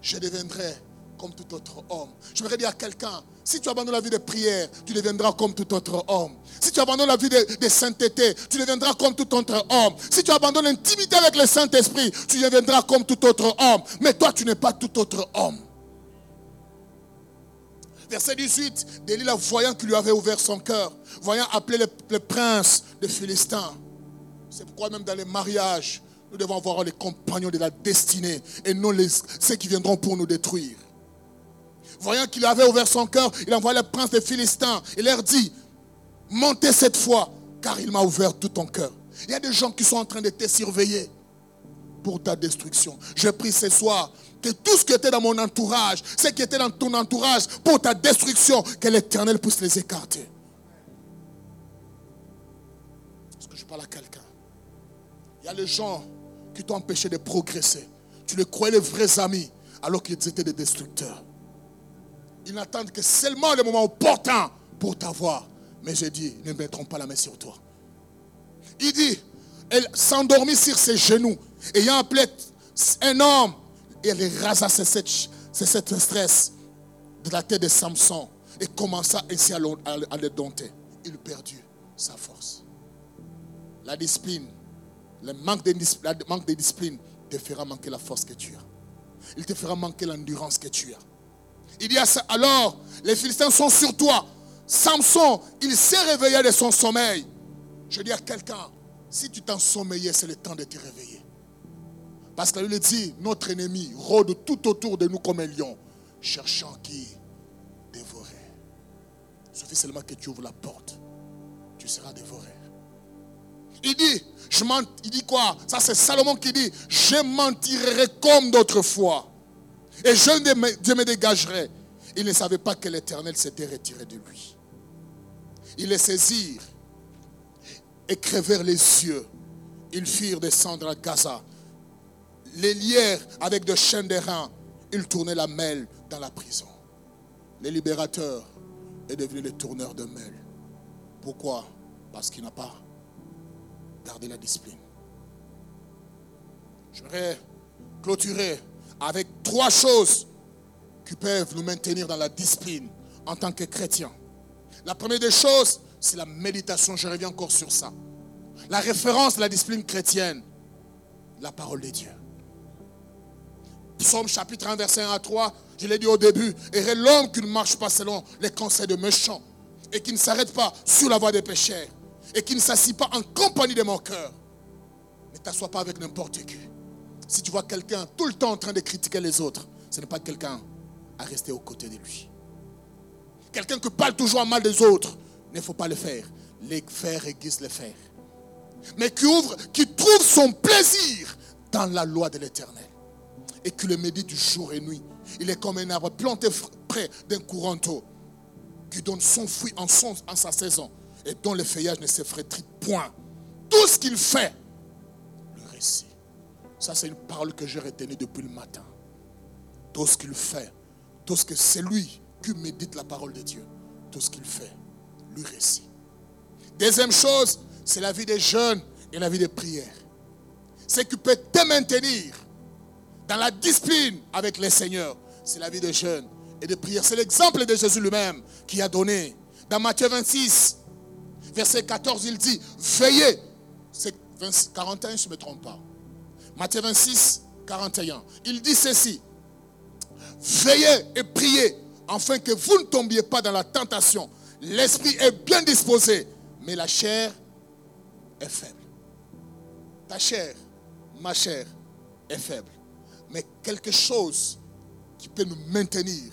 S1: je deviendrai comme tout autre homme. Je voudrais dire à quelqu'un, si tu abandonnes la vie de prière, tu deviendras comme tout autre homme. Si tu abandonnes la vie de, sainteté, tu deviendras comme tout autre homme. Si tu abandonnes l'intimité avec le Saint-Esprit, tu deviendras comme tout autre homme. Mais toi, tu n'es pas tout autre homme. Verset 18, Delilah, voyant qu'il lui avait ouvert son cœur, voyant appeler le, prince de Philistins. C'est pourquoi même dans les mariages, nous devons avoir les compagnons de la destinée et non les, ceux qui viendront pour nous détruire. Voyant qu'il avait ouvert son cœur, il envoie le prince des Philistins. Il leur dit, montez cette fois, car il m'a ouvert tout ton cœur. Il y a des gens qui sont en train de te surveiller pour ta destruction. Je prie ce soir que tout ce qui était dans mon entourage, ce qui était dans ton entourage pour ta destruction, que l'Éternel puisse les écarter. Est-ce que je parle à quelqu'un Il y a les gens qui t'ont empêché de progresser. Tu les croyais les vrais amis alors qu'ils étaient des destructeurs. Ils n'attendent que seulement le moment opportun pour t'avoir. Mais je dis, ne mettront pas la main sur toi. Il dit, elle s'endormit sur ses genoux, ayant appelé un homme, et elle rasa sept stress de la tête de Samson et commença ainsi à le dompter. Il perdit sa force. La discipline le manque de, discipline te fera manquer la force que tu as. Il te fera manquer l'endurance que tu as. Il dit alors, les Philistins sont sur toi. Samson, il s'est réveillé de son sommeil. Je dis à quelqu'un, si tu t'ensommeillais, c'est le temps de te réveiller. Parce que lui dit, notre ennemi rôde tout autour de nous comme un lion, cherchant qui dévorer. Il suffit seulement que tu ouvres la porte, tu seras dévoré. Il dit, je il dit quoi? Ça c'est Salomon qui dit, je mentirai comme d'autres fois. Et je me dégagerai. Il ne savait pas que l'Éternel s'était retiré de lui. Ils les saisirent et crevèrent les yeux. Ils firent descendre à Gaza. Les lièrent avec de chaînes d'airain. Ils tournaient la mêle dans la prison. Les libérateurs est devenu le tourneur de mêle. Pourquoi? Parce qu'il n'a pas gardé la discipline. Je voudrais clôturer avec trois choses qui peuvent nous maintenir dans la discipline en tant que chrétiens. La première des choses, c'est la méditation. Je reviens encore sur ça. La référence de la discipline chrétienne, la parole de Dieu. Psaume chapitre 1, verset 1 à 3, je l'ai dit au début, et l'homme qui ne marche pas selon les conseils de méchants, et qui ne s'arrête pas sur la voie des pécheurs, et qui ne s'assied pas en compagnie de mon cœur. Ne t'assois pas avec n'importe qui. Si tu vois quelqu'un tout le temps en train de critiquer les autres, ce n'est pas quelqu'un à rester aux côtés de lui. Quelqu'un qui parle toujours mal des autres, ne faut pas le faire. Les faire aiguisent les faire. Mais qui ouvre, qui trouve son plaisir dans la loi de l'éternel. Et qui le médite du jour et nuit. Il est comme un arbre planté près d'un courant d'eau qui donne son fruit en, son, en sa saison et dont le feuillage ne s'effrétrit point. Tout ce qu'il fait, le récit. Ça, c'est une parole que j'ai retenue depuis le matin. Tout ce qu'il fait, tout ce que c'est lui qui médite la parole de Dieu, tout ce qu'il fait, lui récit. Deuxième chose, c'est la vie des jeunes et la vie des prières. Ce qui peut te maintenir dans la discipline avec les seigneurs, c'est la vie des jeunes et des prières. C'est l'exemple de Jésus lui-même qui a donné. Dans Matthieu 26, verset 14, il dit, veillez. C'est 41, je ne me trompe pas. Matthieu 26, 41. Il dit ceci. Veillez et priez afin que vous ne tombiez pas dans la tentation. L'esprit est bien disposé, mais la chair est faible. Ta chair, ma chair, est faible. Mais quelque chose qui peut nous maintenir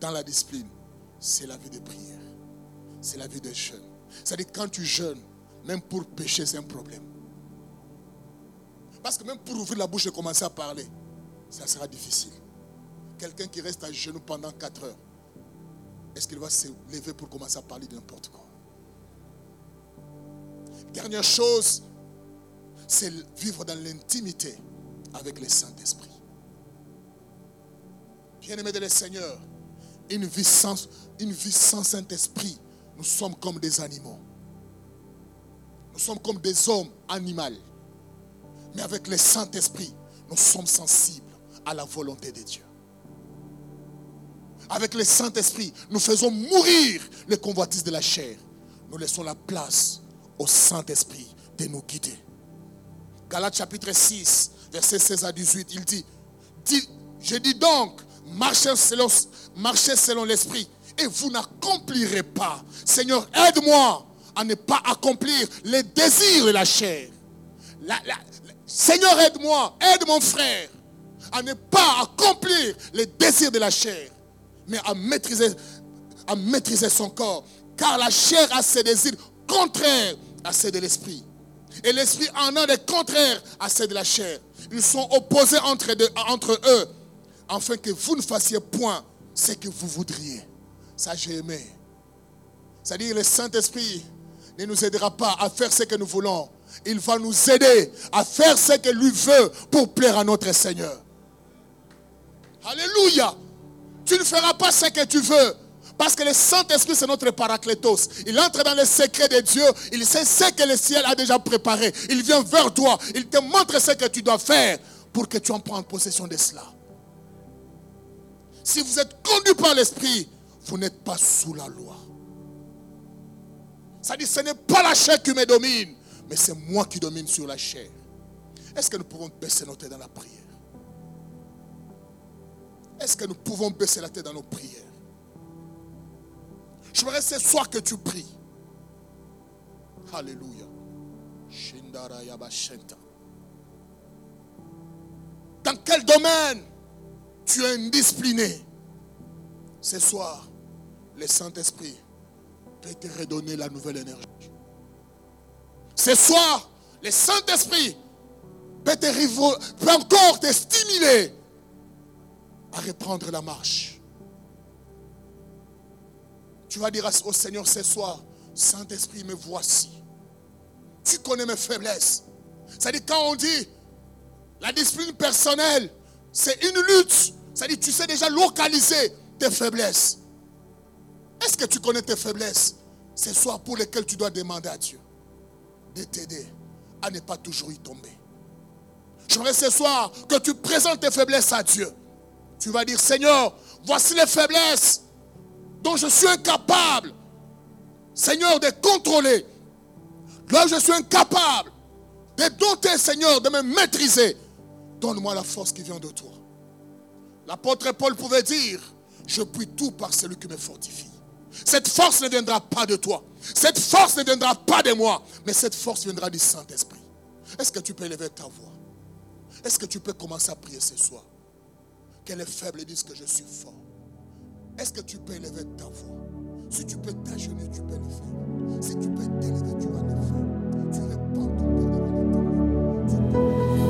S1: dans la discipline, c'est la vie de prière. C'est la vie de jeûne. C'est-à-dire quand tu jeûnes, même pour pécher, c'est un problème. Parce que même pour ouvrir la bouche et commencer à parler, ça sera difficile. Quelqu'un qui reste à genoux pendant 4 heures, est-ce qu'il va se lever pour commencer à parler de n'importe quoi? Dernière chose, c'est vivre dans l'intimité avec le Saint-Esprit. Bien-aimés de le Seigneur, une vie sans, une Saint-Esprit, nous sommes comme des animaux. Nous sommes comme des hommes animaux. Mais avec le Saint-Esprit, nous sommes sensibles à la volonté de Dieu. Avec le Saint-Esprit, nous faisons mourir les convoitises de la chair. Nous laissons la place au Saint-Esprit de nous guider. Galates chapitre 6, verset 16 à 18, il dit je dis donc, marchez selon, l'Esprit et vous n'accomplirez pas. Seigneur, aide-moi à ne pas accomplir les désirs de la chair. Seigneur, aide-moi, aide mon frère à ne pas accomplir les désirs de la chair, mais à maîtriser, à maîtriser son corps. Car la chair a ses désirs contraires à ceux de l'esprit. Et l'esprit en a des contraires à ceux de la chair. Ils sont opposés entre eux, afin que vous ne fassiez point ce que vous voudriez. Ça, j'ai aimé. C'est-à-dire, le Saint-Esprit ne nous aidera pas à faire ce que nous voulons. Il va nous aider à faire ce que lui veut pour plaire à notre Seigneur. Alléluia. Tu ne feras pas ce que tu veux. Parce que le Saint-Esprit, c'est notre paraclétos. Il entre dans les secrets de Dieu. Il sait ce que le ciel a déjà préparé. Il vient vers toi. Il te montre ce que tu dois faire pour que tu en prennes possession de cela. Si vous êtes conduit par l'Esprit, vous n'êtes pas sous la loi. Ça dit, ce n'est pas la chair qui me domine, mais c'est moi qui domine sur la chair. Est-ce que nous pouvons baisser nos têtes dans la prière? Est-ce que nous pouvons baisser la tête dans nos prières? Je voudrais ce soir que tu pries. Alléluia. Dans quel domaine? Tu es indiscipliné Ce soir, le Saint-Esprit peut te redonner la nouvelle énergie. Ce soir, le Saint-Esprit peut, peut encore te stimuler à reprendre la marche. Tu vas dire au Seigneur ce soir, Saint-Esprit, me voici. Tu connais mes faiblesses. C'est-à-dire quand on dit la discipline personnelle, c'est une lutte. C'est-à-dire tu sais déjà localiser tes faiblesses. Est-ce que tu connais tes faiblesses? Ce soir pour lesquelles tu dois demander à Dieu de t'aider à ne pas toujours y tomber. J'aimerais ce soir que tu présentes tes faiblesses à Dieu. Tu vas dire, Seigneur, voici les faiblesses dont je suis incapable, Seigneur, de contrôler. Là, je suis incapable de doter, Seigneur, de me maîtriser. Donne-moi la force qui vient de toi. L'apôtre Paul pouvait dire, je puis tout par celui qui me fortifie. Cette force ne viendra pas de toi. Cette force ne viendra pas de moi. Mais cette force viendra du Saint-Esprit. Est-ce que tu peux élever ta voix? Est-ce que tu peux commencer à prier ce soir? Qu'elle est faible et dise que je suis fort. Est-ce que tu peux élever ta voix? Si tu peux t'agenouiller, tu peux le faire. Si tu peux t'élever, tu vas le faire. Tu réponds ton Père devant